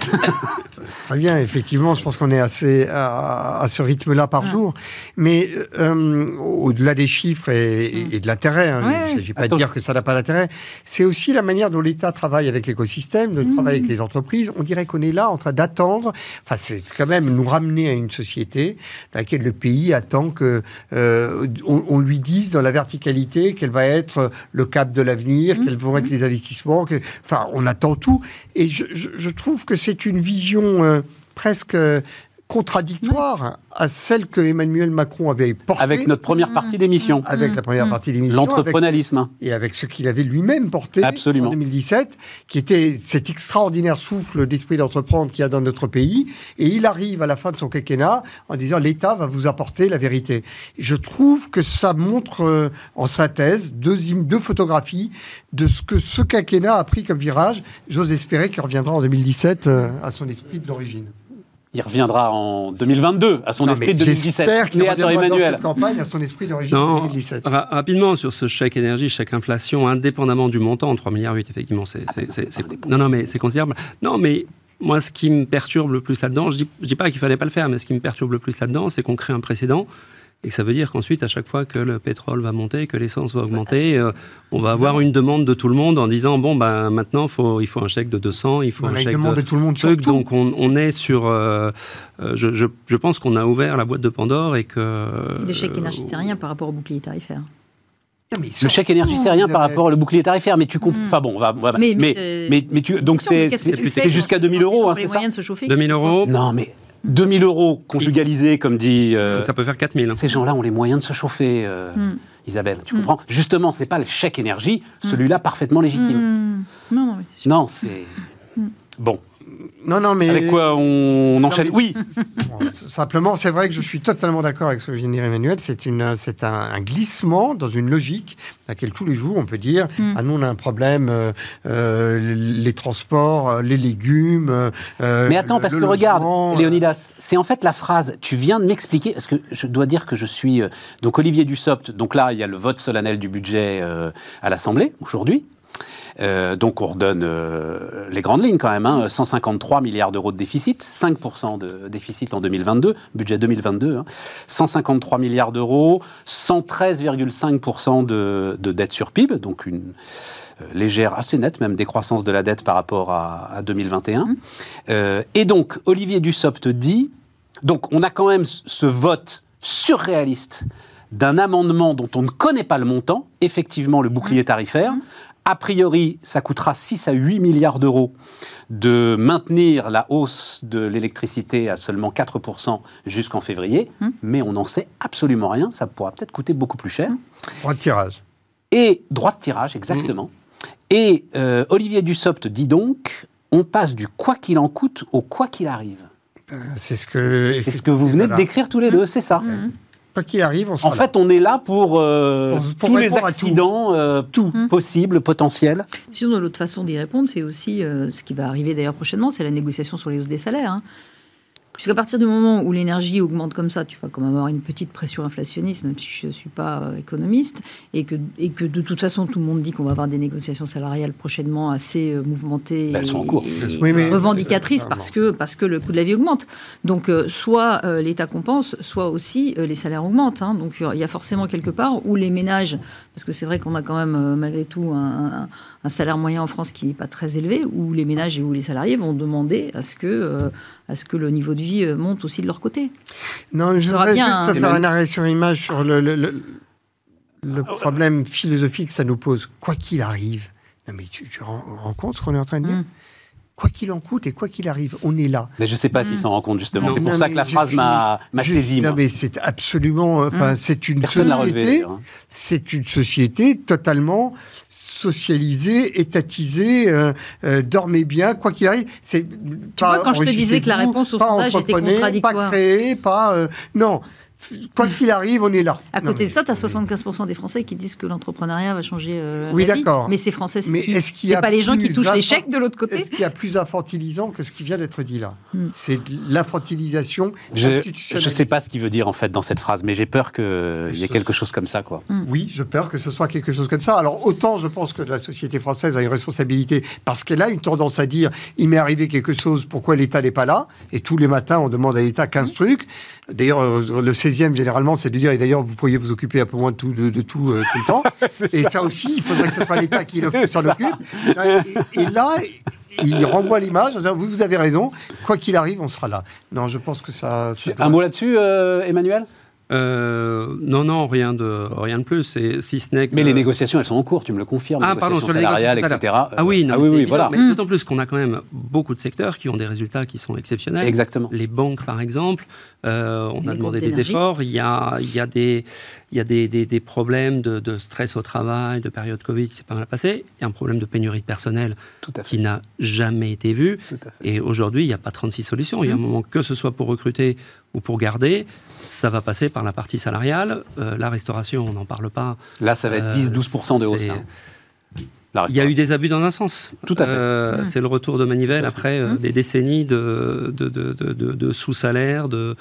Très bien, effectivement, je pense qu'on est assez à, à ce rythme-là par Ah. jour. Mais euh, au-delà des chiffres et, de l'intérêt, hein, Ouais, il ne s'agit pas Attends. de dire que ça n'a pas d'intérêt, c'est aussi la manière dont l'État travaille avec l'écosystème, de travailler avec les entreprises. On dirait qu'on est là en train d'attendre, enfin c'est quand même nous ramener à une société dans laquelle le pays attend que euh, on, on lui dise dans la verticalité quel va être le cap de l'avenir, quels vont être les investissements. Que, enfin, on attend tout. Et je, je- je trouve que c'est une vision euh, presque euh, contradictoire à celle que Emmanuel Macron avait portée Avec notre première partie d'émission, avec la première Mm. partie avec- l'entrepreneurialisme. et avec ce qu'il avait lui-même porté Absolument. en 2017, qui était cet extraordinaire souffle d'esprit d'entreprendre qu'il y a dans notre pays. Et il arrive à la fin de son quinquennat en disant l'État va vous apporter la vérité. Je trouve que ça montre euh, en synthèse deux, deux photographies de ce que ce quinquennat a pris comme virage. J'ose espérer qu'il reviendra en 2017 euh, à son esprit de l'origine. Il reviendra en 2022 à son Non, esprit de 2017. J'espère qu'il reviendra dans Emmanuel. cette campagne à son esprit d'origine de Non, 2017. ra- rapidement sur ce chèque énergie, chèque inflation, indépendamment du montant, 3 milliards 8, effectivement, c'est, c'est- non, non, mais c'est considérable. Non, mais moi, ce qui me perturbe le plus là-dedans, je dis, je dis pas qu'il fallait pas le faire, mais ce qui me perturbe le plus là-dedans, c'est qu'on crée un précédent. Et que ça veut dire qu'ensuite, à chaque fois que le pétrole va monter, que l'essence va augmenter, euh, on va avoir une demande de tout le monde en disant bon, ben maintenant, faut, il faut un chèque de 200, il faut On un a une chèque demande de de tout le monde sur truc. tout. Donc, on, on est sur. euh, euh, je, je- je pense qu'on a ouvert la boîte de Pandore et que. Des chèques euh, énergie, c'est rien par rapport au bouclier tarifaire. Non, mais Le chèque énergie, c'est rien par rapport au bouclier tarifaire, mais tu comprends. Mm. Enfin bon, on va, on va- Mais- mais, mais mais, c'est- mais tu, donc c'est jusqu'à quand 2000 les gens euros, hein, les c'est ça moyens de se chauffer 2000 euros. Non, mais 2000 euros conjugalisés, comme dit. euh, Ça peut faire 4000. ces gens-là ont les moyens de se chauffer, euh, Mm. Isabelle. Tu comprends? Justement, c'est pas le chèque énergie, celui-là parfaitement légitime. Hmm. Non, non, mais sûr. Non, c'est. Bon. Non, non, mais. Avec quoi on, on enchaîne Oui. Simplement, c'est vrai que je suis totalement d'accord avec ce que vient de dire Emmanuel. C'est une, c'est un, un glissement dans une logique à laquelle tous les jours on peut dire Mm. ah nous on a un problème, euh, euh, les transports, euh, les légumes. euh, Mais attends, le- parce le que regarde, logement, Léonidas, c'est en fait la phrase, tu viens de m'expliquer, parce que je dois dire que je suis. euh, donc Olivier Dussopt, donc là, il y a le vote solennel du budget euh, à l'Assemblée, aujourd'hui. Euh, donc on redonne euh, les grandes lignes quand même, hein, 153 milliards d'euros de déficit, 5% de déficit en 2022, budget 2022, hein, 153 milliards d'euros, 113,5% de, de dette sur PIB, donc une euh, légère, assez nette même décroissance de la dette par rapport à, à 2021. Euh, et donc Olivier Dussopt dit, donc on a quand même ce- ce vote surréaliste d'un amendement dont on ne connaît pas le montant, effectivement le bouclier tarifaire. A priori, ça coûtera 6 à 8 milliards d'euros de maintenir la hausse de l'électricité à seulement 4% jusqu'en février, mais on n'en sait absolument rien, ça pourra peut-être coûter beaucoup plus cher. droit de tirage. Et droit de tirage, exactement. Et euh, Olivier Dussopt dit donc, on passe du quoi qu'il en coûte au quoi qu'il arrive. Euh, C'est ce que. C'est ce que vous venez de décrire tous les deux, c'est ça. Quoi qu'il arrive, on sera En fait, on est là pour, euh, Pour- pour tous les répondre à tout. accidents euh, tout possibles, potentiels. Sinon, l'autre façon d'y répondre, c'est aussi euh, ce qui va arriver d'ailleurs prochainement, c'est la négociation sur les hausses des salaires. hein. Puisqu'à partir du moment où l'énergie augmente comme ça, tu vas quand même avoir une petite pression inflationniste, même si je ne suis pas euh, économiste, et que, et que de toute façon, tout le monde dit qu'on va avoir des négociations salariales prochainement assez euh, mouvementées Ben, elles sont en et- cours. et Oui, mais- revendicatrices parce que, parce que le coût de la vie augmente. Donc, euh, soit euh, l'État compense, soit aussi euh, les salaires augmentent. hein. Donc, il y a forcément quelque part où les ménages, parce que c'est vrai qu'on a quand même euh, malgré tout un, un- un salaire moyen en France qui n'est pas très élevé, où les ménages et où les salariés vont demander à ce que, euh, à ce que le niveau de vie euh, monte aussi de leur côté. Non, je voudrais bien, juste hein. faire un arrêt sur image sur le, le- le- le problème philosophique que ça nous pose, quoi qu'il arrive. Non, mais tu, tu rends, rends compte ce qu'on est en train de dire? Mm. Quoi qu'il en coûte et quoi qu'il arrive, on est là. Mais je ne sais pas s'ils s'en rendent compte, justement. C'est pour ça que la phrase m'a saisi. Non, moi. mais c'est absolument. Enfin, c'est une Personne société. hein. C'est une société totalement socialisée, étatisée. Euh, euh, dormez bien, quoi qu'il arrive. C'est vois, quand je te disais que la réponse au pas sondage était contradictoire. Pas créer, pas. euh, non. Quoi qu'il arrive, on est là. À Non, côté mais- de ça, tu as 75% des Français qui disent que l'entrepreneuriat va changer euh, Oui, la vie. d'accord. Mais ces Français, c'est Mais qui est-ce qu'il y C'est a pas les gens qui touchent chèques de l'autre côté Est-ce qu'il y a plus infantilisant que ce qui vient d'être dit là Hmm. C'est de l'infantilisation Je ne sais pas ce qu'il veut dire, en fait, dans cette phrase, mais j'ai peur qu'il y ait quelque chose comme ça, quoi. Oui, je peur que ce soit quelque chose comme ça. Alors autant je pense que la société française a une responsabilité parce qu'elle a une tendance à dire il m'est arrivé quelque chose, pourquoi l'État n'est pas là? Et tous les matins on demande à l'État 15 trucs. D'ailleurs euh, le 16e généralement c'est de dire et d'ailleurs vous pourriez vous occuper un peu moins de tout, de, de tout, euh, tout le temps. et ça. aussi il faudrait que ce soit l'État qui s'en occupe. Et, et là il renvoie l'image en disant vous, vous avez raison, quoi qu'il arrive on sera là. Non je pense que ça... Un mot là-dessus, euh, Emmanuel? Euh, non, non, rien de, rien de plus. Et si ce n'est que- Mais les négociations, elles sont en cours, tu me le confirmes. Ah, les pardon, sur les salariales, etc. Ah oui, non, ah oui, oui, voilà. Mais d'autant plus qu'on a quand même beaucoup de secteurs qui ont des résultats qui sont exceptionnels. Exactement. Les banques, par exemple, euh, on Les a demandé des efforts. Il y a, il y a, des, il y a des, des- des problèmes de, de stress au travail, de période Covid qui s'est pas mal passé. Il y a un problème de pénurie de personnel Tout à fait. qui n'a jamais été vu. Tout à fait. Et aujourd'hui, il n'y a pas 36 solutions. Il y a un moment, que ce soit pour recruter ou pour garder, ça va passer par la partie salariale. Euh, la restauration, on n'en parle pas. Là, ça va être Euh, 10-12% de hausse. hein. Il y a eu des abus dans un sens. Tout à fait. Euh, Mm. C'est le retour de manivelle à après euh, des décennies de, de, de- de- de- de sous-salaire, de,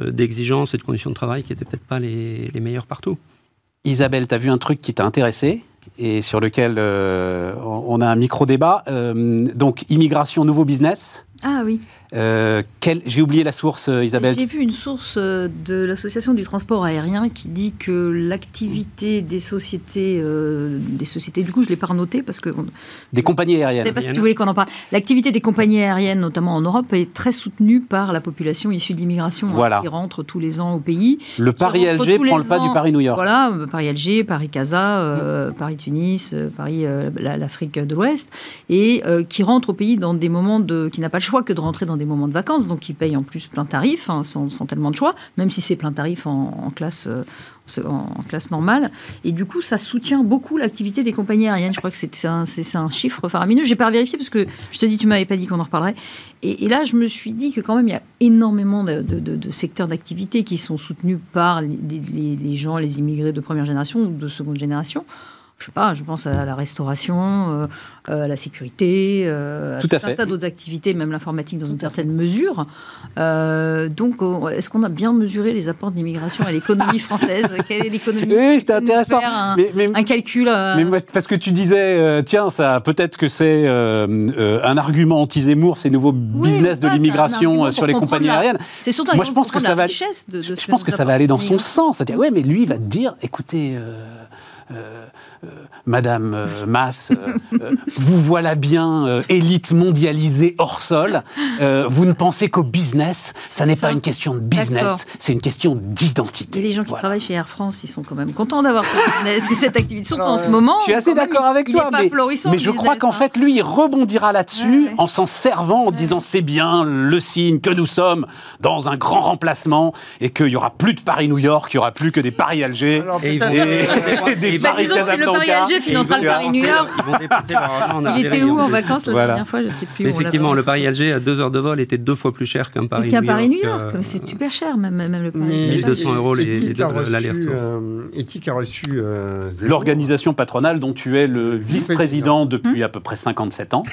euh, d'exigences et de conditions de travail qui n'étaient peut-être pas les, les meilleures partout. Isabelle, tu as vu un truc qui t'a intéressé et sur lequel euh, on a un micro-débat. Euh, donc, immigration, nouveau business. Ah oui. Euh, J'ai oublié la source, euh, Isabelle. J'ai vu une source euh, de l'association du transport aérien qui dit que l'activité des sociétés, euh, des sociétés, du coup je l'ai pas renoté parce que on- Des compagnies je ne aériennes. sais pas si tu voulais qu'on en parle. L'activité des compagnies aériennes, notamment en Europe, est très soutenue par la population issue de l'immigration hein, qui rentre tous les ans au pays. Le rentre tous prend le pas ans. du Paris-New York. Voilà, Paris-Alger, Paris-Casa, euh, Paris-Tunis, euh, Paris, euh, la- l'Afrique de l'Ouest, et euh, qui rentre au pays dans des moments de, qui n'a pas le choix que de rentrer dans des moments de vacances, donc ils payent en plus plein tarif, hein, sans, tellement de choix, même si c'est plein tarif en, classe, euh, en, classe normale. Et du coup, ça soutient beaucoup l'activité des compagnies aériennes. Je crois que c'est un, chiffre faramineux. J'ai pas vérifié parce que je te dis, tu m'avais pas dit qu'on en reparlerait. Et, là, je me suis dit que quand même, il y a énormément de, secteurs d'activité qui sont soutenus par les gens, les immigrés de première génération ou de seconde génération je sais pas, je pense à la restauration, euh, à la sécurité, euh, tout à, à fait. un tas d'autres activités, même l'informatique dans une certaine mesure. Euh, donc, est-ce qu'on a bien mesuré les apports de l'immigration à l'économie française? Quelle est l'économie Oui, c'était intéressant. Un, mais, mais, un calcul. Mais parce que tu disais, tiens, ça, peut-être que c'est un argument anti-Zemmour, ces nouveaux oui, business de l'immigration sur les compagnies la, aériennes. C'est surtout moi, je pense que ça va. De, de je pense que ça va aller dans son sens. C'est-à-dire, ouais, mais lui, il va te dire, écoutez. Euh, euh, Madame euh, Mass, euh, vous voilà bien élite mondialisée hors sol. vous ne pensez qu'au business. Ça n'est pas une question de business, c'est une question d'identité. Et les gens qui voilà. travaillent chez Air France, ils sont quand même contents d'avoir ce business et cette activité, surtout en ce moment. Je suis assez d'accord avec il toi, mais, mais je crois qu'en hein. fait, lui, il rebondira là-dessus ouais, ouais. en s'en servant, en ouais. disant c'est bien le signe que nous sommes dans un grand remplacement et qu'il n'y aura plus de Paris-New York, il n'y aura plus que des Paris-Alger et, et, et, des bah, Paris-Casablanca. Financera le Paris-New York. Il était où en vacances la dernière fois Je ne sais plus. Effectivement, le Paris-Alger à deux heures de vol était deux fois plus cher qu'un Paris-New York. Qu'un Paris-New York, c'est super cher, même, le Paris. 1200 euros l'aller-retour. Euh, Éthique a reçu euh, l'organisation patronale dont tu es le vice-président depuis Hum. à peu près 57 ans.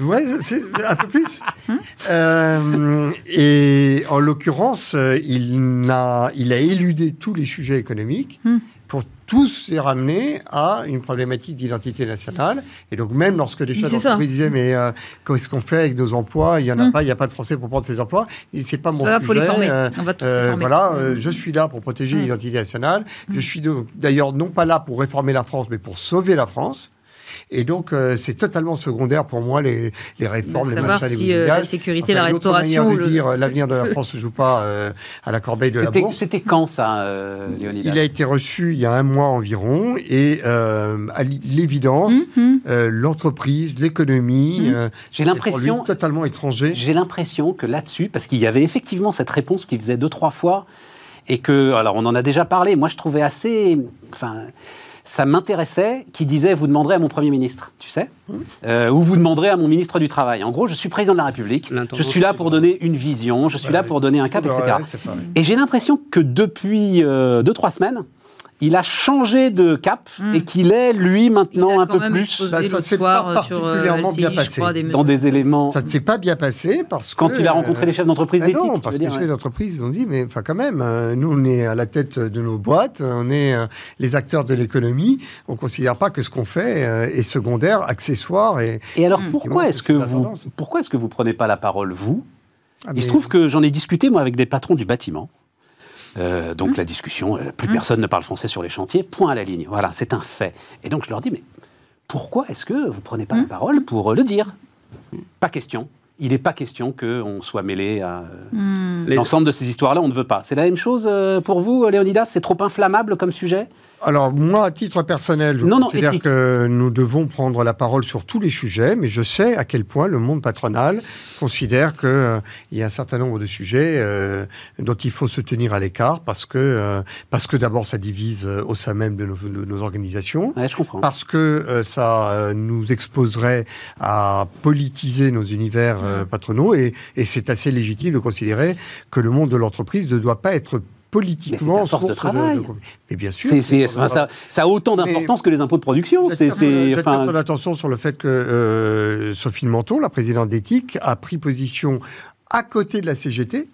Ouais, c'est un peu plus. euh, et en l'occurrence, euh, il a, il a éludé tous les sujets économiques pour tous les ramener à une problématique d'identité nationale. Et donc, même lorsque des chefs d'entreprise disaient Mais euh, qu'est-ce qu'on fait avec nos emplois? Il n'y en a Hum. pas, il n'y a pas de Français pour prendre ces emplois. C'est pas mon Voilà, sujet. faut les former. Euh, On va tous les euh, former. voilà, euh, je suis là pour protéger Hum. l'identité nationale. Je suis d'ailleurs non pas là pour réformer la France, mais pour sauver la France. Et donc, euh, c'est totalement secondaire pour moi, les, les réformes, de les machins, si les euh, la sécurité, Enfin, la restauration. manière de dire l'avenir de la France ne joue pas euh, à la corbeille de la bourse. C'était quand ça, euh, Léonidas Il a été reçu il y a un mois environ et euh, à l'évidence, Mhm. euh, l'entreprise, l'économie, Mhm. euh, J'ai c'est pour lui l'impression- totalement étranger. J'ai l'impression que là-dessus, parce qu'il y avait effectivement cette réponse qui faisait deux, trois fois, et que, alors on en a déjà parlé, moi je trouvais assez. Enfin, ça m'intéressait qui disait Vous demanderez à mon Premier ministre, tu sais, Euh, ou vous demanderez à mon ministre du Travail. En gros, je suis président de la République, je suis là pour donner une vision, je suis là pour donner un cap, etc. Et j'ai l'impression que depuis euh, deux, trois semaines, il a changé de cap Mm. et qu'il est, lui, maintenant un quand peu plus Bah, ça l'autre s'est pas euh, euh, particulièrement LCI, bien passé. crois, des dans des éléments. Ça ne s'est pas bien passé parce que... Quand il a rencontré les chefs d'entreprise Ben non, parce que dire, les chefs d'entreprise ils ont dit, mais enfin quand même, euh, nous on est à la tête de nos boîtes, on est euh, les acteurs de l'économie, on ne considère pas que ce qu'on fait euh, est secondaire, accessoire et... Et alors Mm. pourquoi est-ce que vous pourquoi est-ce que vous prenez pas la parole vous? Ah, Il se trouve que j'en ai discuté moi avec des patrons du bâtiment. Euh, donc la discussion, euh, plus personne ne parle français sur les chantiers, point à la ligne. Voilà, c'est un fait. Et donc je leur dis mais pourquoi est-ce que vous prenez pas la parole pour le dire? Pas question. Il n'est pas question qu'on soit mêlé à euh, Hmm. L'ensemble de ces histoires-là. On ne veut pas. C'est la même chose euh, pour vous, Léonidas? C'est trop inflammable comme sujet? Alors, moi, à titre personnel, je Non, non, considère éthique. que nous devons prendre la parole sur tous les sujets, mais je sais à quel point le monde patronal considère qu'il y a un certain nombre de sujets euh, dont il faut se tenir à l'écart, parce que, euh, parce que d'abord, ça divise euh, au sein même de nos, de nos organisations. Ouais, je comprends. Parce que euh, ça euh, nous exposerait à politiser nos univers euh, patronaux et, et c'est assez légitime de considérer que le monde de l'entreprise ne doit pas être politiquement Mais force de travail. Mais bien sûr. Enfin, ça, ça a autant d'importance que les impôts de production. J'attire enfin, ton attention sur le fait que euh, Sophie Menton, la présidente d'éthique, a pris position à côté de la CGT.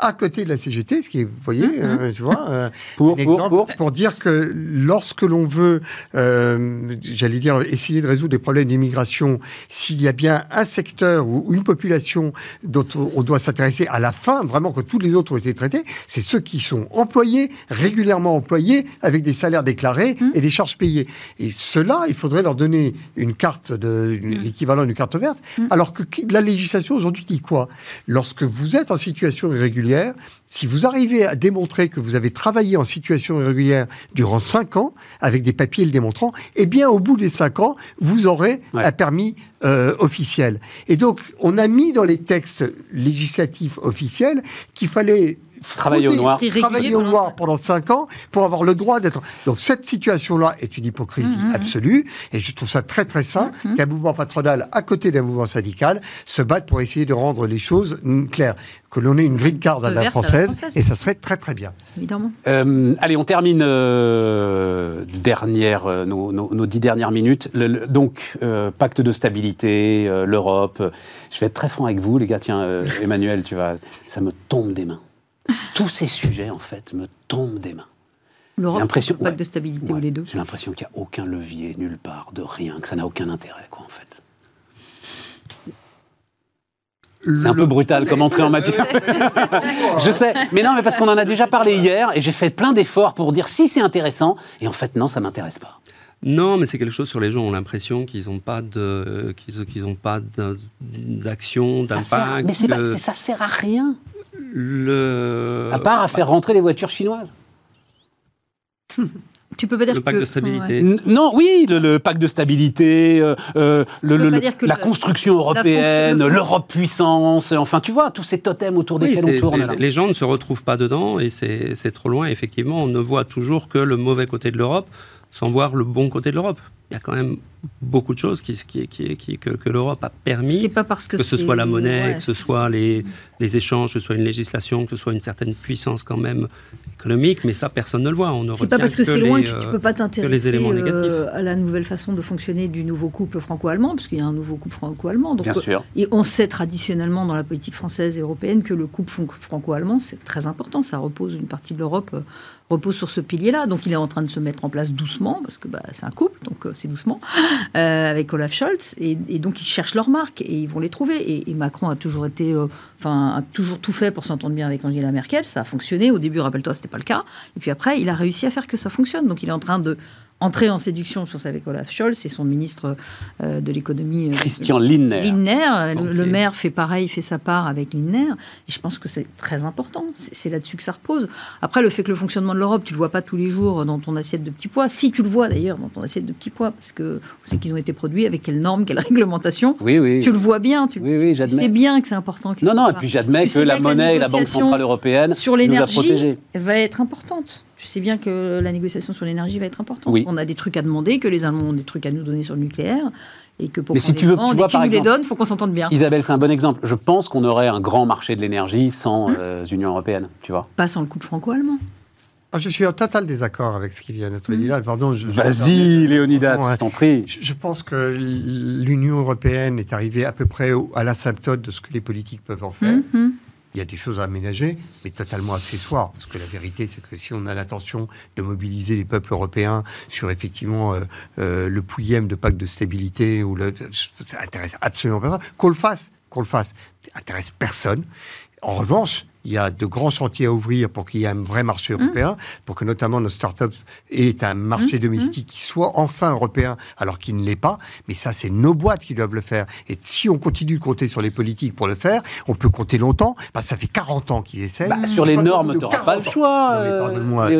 À côté de la CGT, ce qui est, vous voyez, euh, tu vois, euh, Pour- un pour- pour. dire que lorsque l'on veut, euh, j'allais dire, essayer de résoudre des problèmes d'immigration, s'il y a bien un secteur ou une population dont on doit s'intéresser à la fin, vraiment que tous les autres ont été traités, c'est ceux qui sont employés, régulièrement employés, avec des salaires déclarés et des charges payées. Et ceux-là, il faudrait leur donner une carte de une- l'équivalent d'une carte verte, alors que la législation aujourd'hui dit quoi? Lorsque vous êtes en situation irrégulière, irrégulière, si vous arrivez à démontrer que vous avez travaillé en situation irrégulière durant 5 ans, avec des papiers le démontrant, eh bien, au bout des 5 ans, vous aurez Ouais. un permis euh, officiel. Et donc, on a mis dans les textes législatifs officiels qu'il fallait Travailler au noir. Travailler au pendant noir pendant 5 ans pour avoir le droit d'être. Donc, cette situation-là est une hypocrisie absolue. Et je trouve ça très, très sain qu'un mouvement patronal, à côté d'un mouvement syndical, se batte pour essayer de rendre les choses mm, claires. Que l'on ait une green card à la Verte à la française, et ça serait très, très bien. Évidemment. Euh, allez, on termine euh, dernière, euh, nos, nos- nos dix dernières minutes. Le- le- donc, euh, pacte de stabilité, euh, l'Europe. je vais être très franc avec vous, les gars. Tiens, euh, Emmanuel, tu vas, ça me tombe des mains. Tous ces sujets, en fait, me tombent des mains. L'Europe, L'impression- le pacte ouais. de stabilité Ouais. ou les deux. J'ai l'impression qu'il n'y a aucun levier, nulle part, de rien, que ça n'a aucun intérêt, quoi, en fait. C'est un peu brutal comme entrée en matière. Je sais, mais non, mais parce qu'on en a déjà parlé hier et j'ai fait plein d'efforts pour dire si c'est intéressant et en fait non, ça m'intéresse pas. Non, mais c'est quelque chose sur les gens ont l'impression qu'ils n'ont pas de, qu'ils, qu'ils ont pas d'action, d'impact. mais c'est pas- ça sert à rien, le, à part à faire rentrer les voitures chinoises. Tu peux pas dire le pacte que- de stabilité. Ouais. Non, oui, le, le pacte de stabilité, euh, euh, le- la le- construction européenne, l'Europe puissance, enfin tu vois, tous ces totems autour Oui, desquels on tourne les, là. les gens ne se retrouvent pas dedans et c'est c'est trop loin. Effectivement, on ne voit toujours que le mauvais côté de l'Europe sans voir le bon côté de l'Europe. Il y a quand même beaucoup de choses qui, qui, qui, qui- que, que l'Europe a permis. C'est pas parce que que ce soit la monnaie, ouais, que ce soit les, les échanges, que ce soit une législation, que ce soit une certaine puissance quand même économique, mais ça, personne ne le voit. On ne C'est pas parce que, c'est les, loin que euh, tu peux pas t'intéresser euh, à la nouvelle façon de fonctionner du nouveau couple franco-allemand, parce qu'il y a un nouveau couple franco-allemand. Donc, Bien euh, sûr. Et on sait traditionnellement dans la politique française et européenne que le couple fran- franco-allemand, c'est très important. Ça repose, une partie de l'Europe euh, repose sur ce pilier-là. Donc il est en train de se mettre en place doucement, parce que bah, c'est un couple, donc euh, c'est doucement, euh, avec Olaf Scholz. Et, et donc ils cherchent leur marque et ils vont les trouver. Et, et Macron a toujours été, euh, enfin, a toujours tout fait pour s'entendre bien avec Angela Merkel. Ça a fonctionné. Au début, rappelle-toi, c'était pas le cas. Et puis après, il a réussi à faire que ça fonctionne. Donc il est en train de entrer en séduction, je pense, avec Olaf Scholz et son ministre euh, de l'économie. euh, Christian Lindner. Lindner, le, maire fait pareil, fait sa part avec Lindner. Et je pense que c'est très important. C'est là-dessus que ça repose. Après, le fait que le fonctionnement de l'Europe, tu le vois pas tous les jours dans ton assiette de petits pois. Si tu le vois d'ailleurs dans ton assiette de petits pois, parce que c'est qu'ils ont été produits avec quelles normes, quelle réglementation. Oui, oui. Tu le vois bien. Tu, Oui, oui, tu sais bien que c'est important. que- Non, non, et puis j'admets que la bien que la monnaie et la Banque Centrale Européenne sur nous a l'énergie protégés. va être importante. Tu sais bien que la négociation sur l'énergie va être importante. Oui. On a des trucs à demander, que les Allemands ont des trucs à nous donner sur le nucléaire. Et que pour Mais si les tu veux- tu vois, par nous les exemple- donnent, il faut qu'on s'entende bien. Isabelle, c'est un bon exemple. Je pense qu'on aurait un grand marché de l'énergie Mmh. sans euh, Union européenne, tu vois. Pas sans le couple franco-allemand. Ah, Je suis en total désaccord avec ce qui vient d'être dit là. Pardon. je- je- Vas-y, Léonidas, je t'en prie. Je je pense que l'Union européenne est arrivée à peu près au- à l'asymptote de ce que les politiques peuvent en faire. Mhm. Il y a des choses à aménager, mais totalement accessoires. Parce que la vérité, c'est que si on a l'intention de mobiliser les peuples européens sur effectivement euh, euh, le pouillème de pacte de stabilité, ou le, ça intéresse absolument personne, qu'on le fasse, qu'on le fasse, ça intéresse personne. En revanche, il y a de grands chantiers à ouvrir pour qu'il y ait un vrai marché européen, pour que notamment nos startups aient un marché domestique qui soit enfin européen, alors qu'il ne l'est pas. Mais ça, c'est nos boîtes qui doivent le faire. Et si on continue de compter sur les politiques pour le faire, on peut compter longtemps, parce que ça fait 40 ans qu'ils essayent. Bah, sur les normes, de tu n'auras pas 40 le choix, euh, pardonne-moi,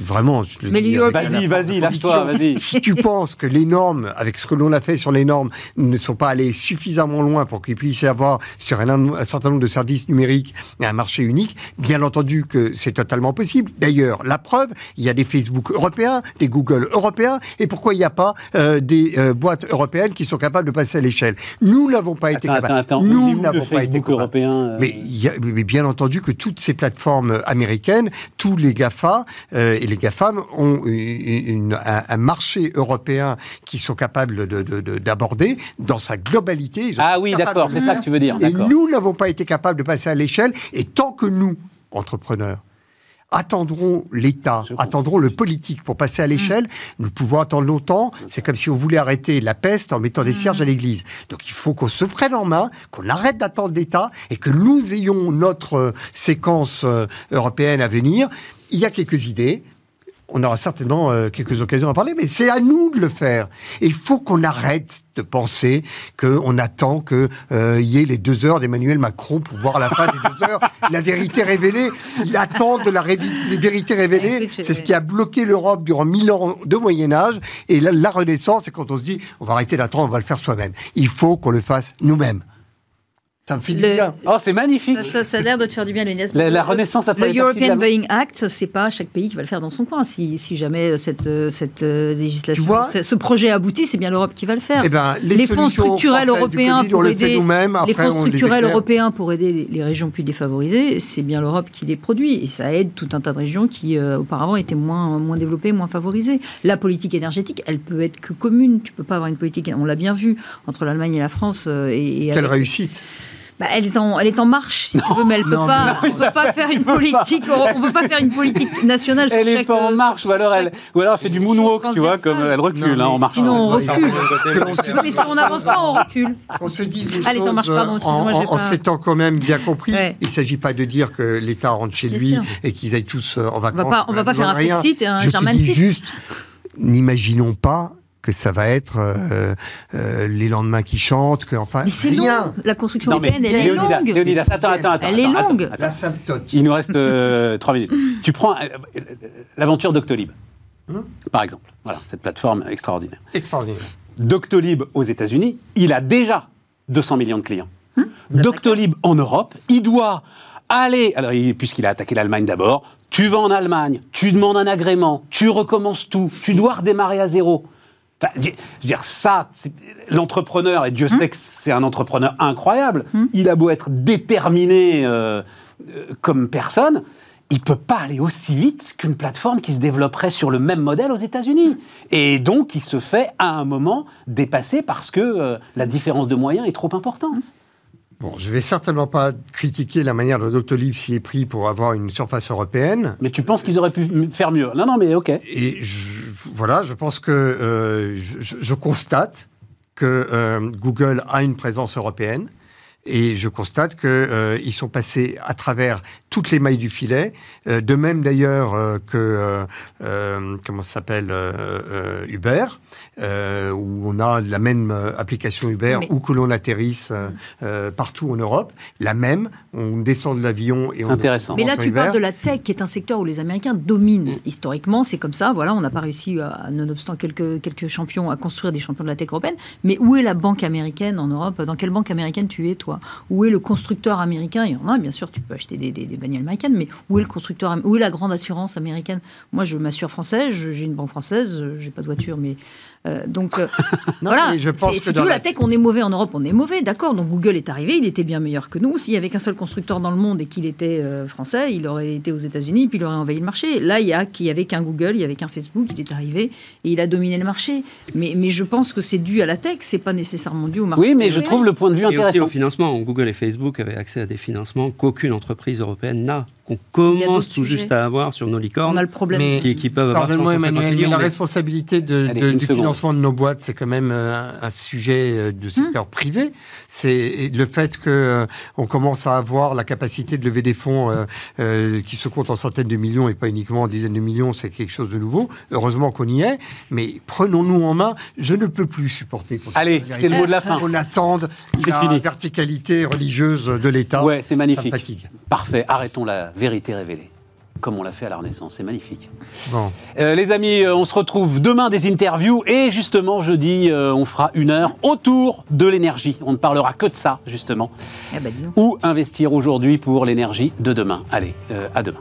vraiment. je le Mais dis Vas-y, vas-y, lâche-toi, vas-y. Si tu penses que les normes, avec ce que l'on a fait sur les normes, ne sont pas allées suffisamment loin pour qu'il puisse y avoir sur un, un certain nombre de services numériques un marché unique, bien entendu que c'est totalement possible. D'ailleurs, la preuve, il y a des Facebook européens, des Google européens, et pourquoi il n'y a pas euh, des euh, boîtes européennes qui sont capables de passer à l'échelle? Nous n'avons pas été Attends, attends, capables. attends. Est Nous n'avons pas été capables. européen. euh, Mais, y a- mais bien entendu que toutes ces plateformes américaines, tous les GAFA et les GAFAM ont une- une- un, un marché européen qui sont capables de- de- de- d'aborder dans sa globalité. Ils Ah oui, d'accord, c'est ça que tu veux dire. Et nous n'avons pas été capables de passer à l'échelle. Et tant que nous, entrepreneurs, attendront l'État, attendront le politique pour passer à l'échelle, nous pouvons attendre longtemps. C'est comme si on voulait arrêter la peste en mettant des cierges à l'église. Donc il faut qu'on se prenne en main, qu'on arrête d'attendre l'État et que nous ayons notre euh, séquence euh, européenne à venir. Il y a quelques idées. On aura certainement euh, quelques occasions à parler, mais c'est à nous de le faire. Et il faut qu'on arrête de penser qu'on attend qu'il euh, y ait les deux heures d'Emmanuel Macron pour voir à la fin des deux heures la vérité révélée. L'attente de la vérité révélée, c'est ce qui a bloqué l'Europe durant mille ans de Moyen-Âge. Et la, la Renaissance, c'est quand on se dit, on va arrêter d'attendre, on va le faire soi-même. Il faut qu'on le fasse nous-mêmes. Ça me fait du bien. Oh, c'est magnifique. Ça, ça, a l'air de te faire du bien, L'UNESCO. La, la, Renaissance après Le European Boeing Act, c'est pas chaque pays qui va le faire dans son coin. Si, si jamais cette, cette euh, législation, ce projet aboutit, c'est bien l'Europe qui va le faire. Eh ben, les, fonds structurels européens pour aider les fonds structurels européens pour aider les régions plus défavorisées, c'est bien l'Europe qui les produit et ça aide tout un tas de régions qui euh, auparavant étaient moins moins développées, moins favorisées. La politique énergétique, elle peut être que commune. Tu peux pas avoir une politique. On l'a bien vu entre l'Allemagne et la France. Euh, et, et Quelle réussite bah, elle, est en, elle est en marche, si tu veux, mais elle peut pas. on peut pas faire une politique. On peut pas faire une politique nationale. Elle est pas en marche, ou alors elle, ou alors elle fait du moonwalk, tu vois, comme elle recule hein, en marchant. Sinon on recule. mais si on n'avance pas, on recule. On se dit Allez, en, marche, pardon, en, en, en s'étant quand même bien compris. Il ne s'agit pas de dire que l'État rentre chez lui et qu'ils aillent tous euh, en vacances. On va pas, on va pas faire un Fixit et un German Juste, n'imaginons pas que ça va être euh, euh, les lendemains qui chantent, que enfin mais c'est rien. La construction européenne, elle est longue. Léonidas, attends, attends, attends. Elle est longue. Il nous reste euh, trois minutes. tu prends l'aventure Doctolib, hein par exemple. Voilà, cette plateforme extraordinaire. Extraordinaire. Doctolib aux États-Unis, il a déjà 200 millions de clients. Hum Doctolib en Europe, il doit aller, alors puisqu'il a attaqué l'Allemagne d'abord, tu vas en Allemagne, tu demandes un agrément, tu recommences tout, tu dois redémarrer à zéro je veux dire, ça, l'entrepreneur, et Dieu hum. sait que c'est un entrepreneur incroyable, hum. il a beau être déterminé euh, euh, comme personne, il peut pas aller aussi vite qu'une plateforme qui se développerait sur le même modèle aux États-Unis. Et donc, il se fait à un moment dépasser parce que euh, la différence de moyens est trop importante. Bon, je vais certainement pas critiquer la manière dont Doctolib s'y est pris pour avoir une surface européenne. Mais tu penses qu'ils auraient pu faire mieux? Non, non, mais ok. Et je, voilà, je pense que euh, je, constate que euh, Google a une présence européenne. Et je constate qu'ils euh, ils sont passés à travers toutes les mailles du filet, euh, de même d'ailleurs euh, que, euh, comment ça s'appelle, Uber, où on a la même application Uber, où que l'on atterrisse partout en Europe, la même, on descend de l'avion et on... intéressant. Mais là, tu parles de la tech, qui est un secteur où les Américains dominent. Mm. Historiquement, c'est comme ça, voilà, on n'a pas réussi, à, nonobstant quelques, quelques champions, à construire des champions de la tech européenne, mais où est la banque américaine en Europe? Dans quelle banque américaine tu es, toi? Où est le constructeur américain? Il y en a, bien sûr, tu peux acheter des, des, des bagnoles américaines, mais où est le constructeur Où est la grande assurance américaine? Moi, je m'assure française, j'ai une banque française, j'ai pas de voiture, mais euh, donc euh, voilà, c'est tout la tech, on est mauvais en Europe, on est mauvais, d'accord. Donc Google est arrivé, il était bien meilleur que nous. S'il y avait qu'un seul constructeur dans le monde et qu'il était euh, français, il aurait été aux États-Unis puis il aurait envahi le marché. Là, il y a qu'il y avait qu'un Google, il y avait qu'un Facebook, il est arrivé et il a dominé le marché. Mais, mais je pense que c'est dû à la tech, c'est pas nécessairement dû au marché. Oui, mais je trouve le point de vue intéressant. Et aussi au financement. Google et Facebook avaient accès à des financements qu'aucune entreprise européenne n'a qu'on commence tout juste à avoir sur nos licornes. On a le problème. qui, qui peuvent avoir moi Emmanuel, mais la responsabilité de, du financement de nos boîtes, c'est quand même euh, un, sujet euh, de secteur hum. privé. C'est le fait que euh, on commence à avoir la capacité de lever des fonds qui se comptent en centaines de millions et pas uniquement en dizaines de millions, c'est quelque chose de nouveau. Heureusement qu'on y est, mais prenons-nous en main. Je ne peux plus supporter. Allez, c'est le mot de la fin. On attende la verticalité religieuse de l'État. Ouais, c'est magnifique. Parfait. Arrêtons la vérité révélée comme on l'a fait à la Renaissance. C'est magnifique. Bon. Euh, les amis, euh, on se retrouve demain des interviews et justement jeudi, euh, on fera une heure autour de l'énergie. On ne parlera que de ça, justement. Eh ben, Où investir aujourd'hui pour l'énergie de demain? Allez, à demain.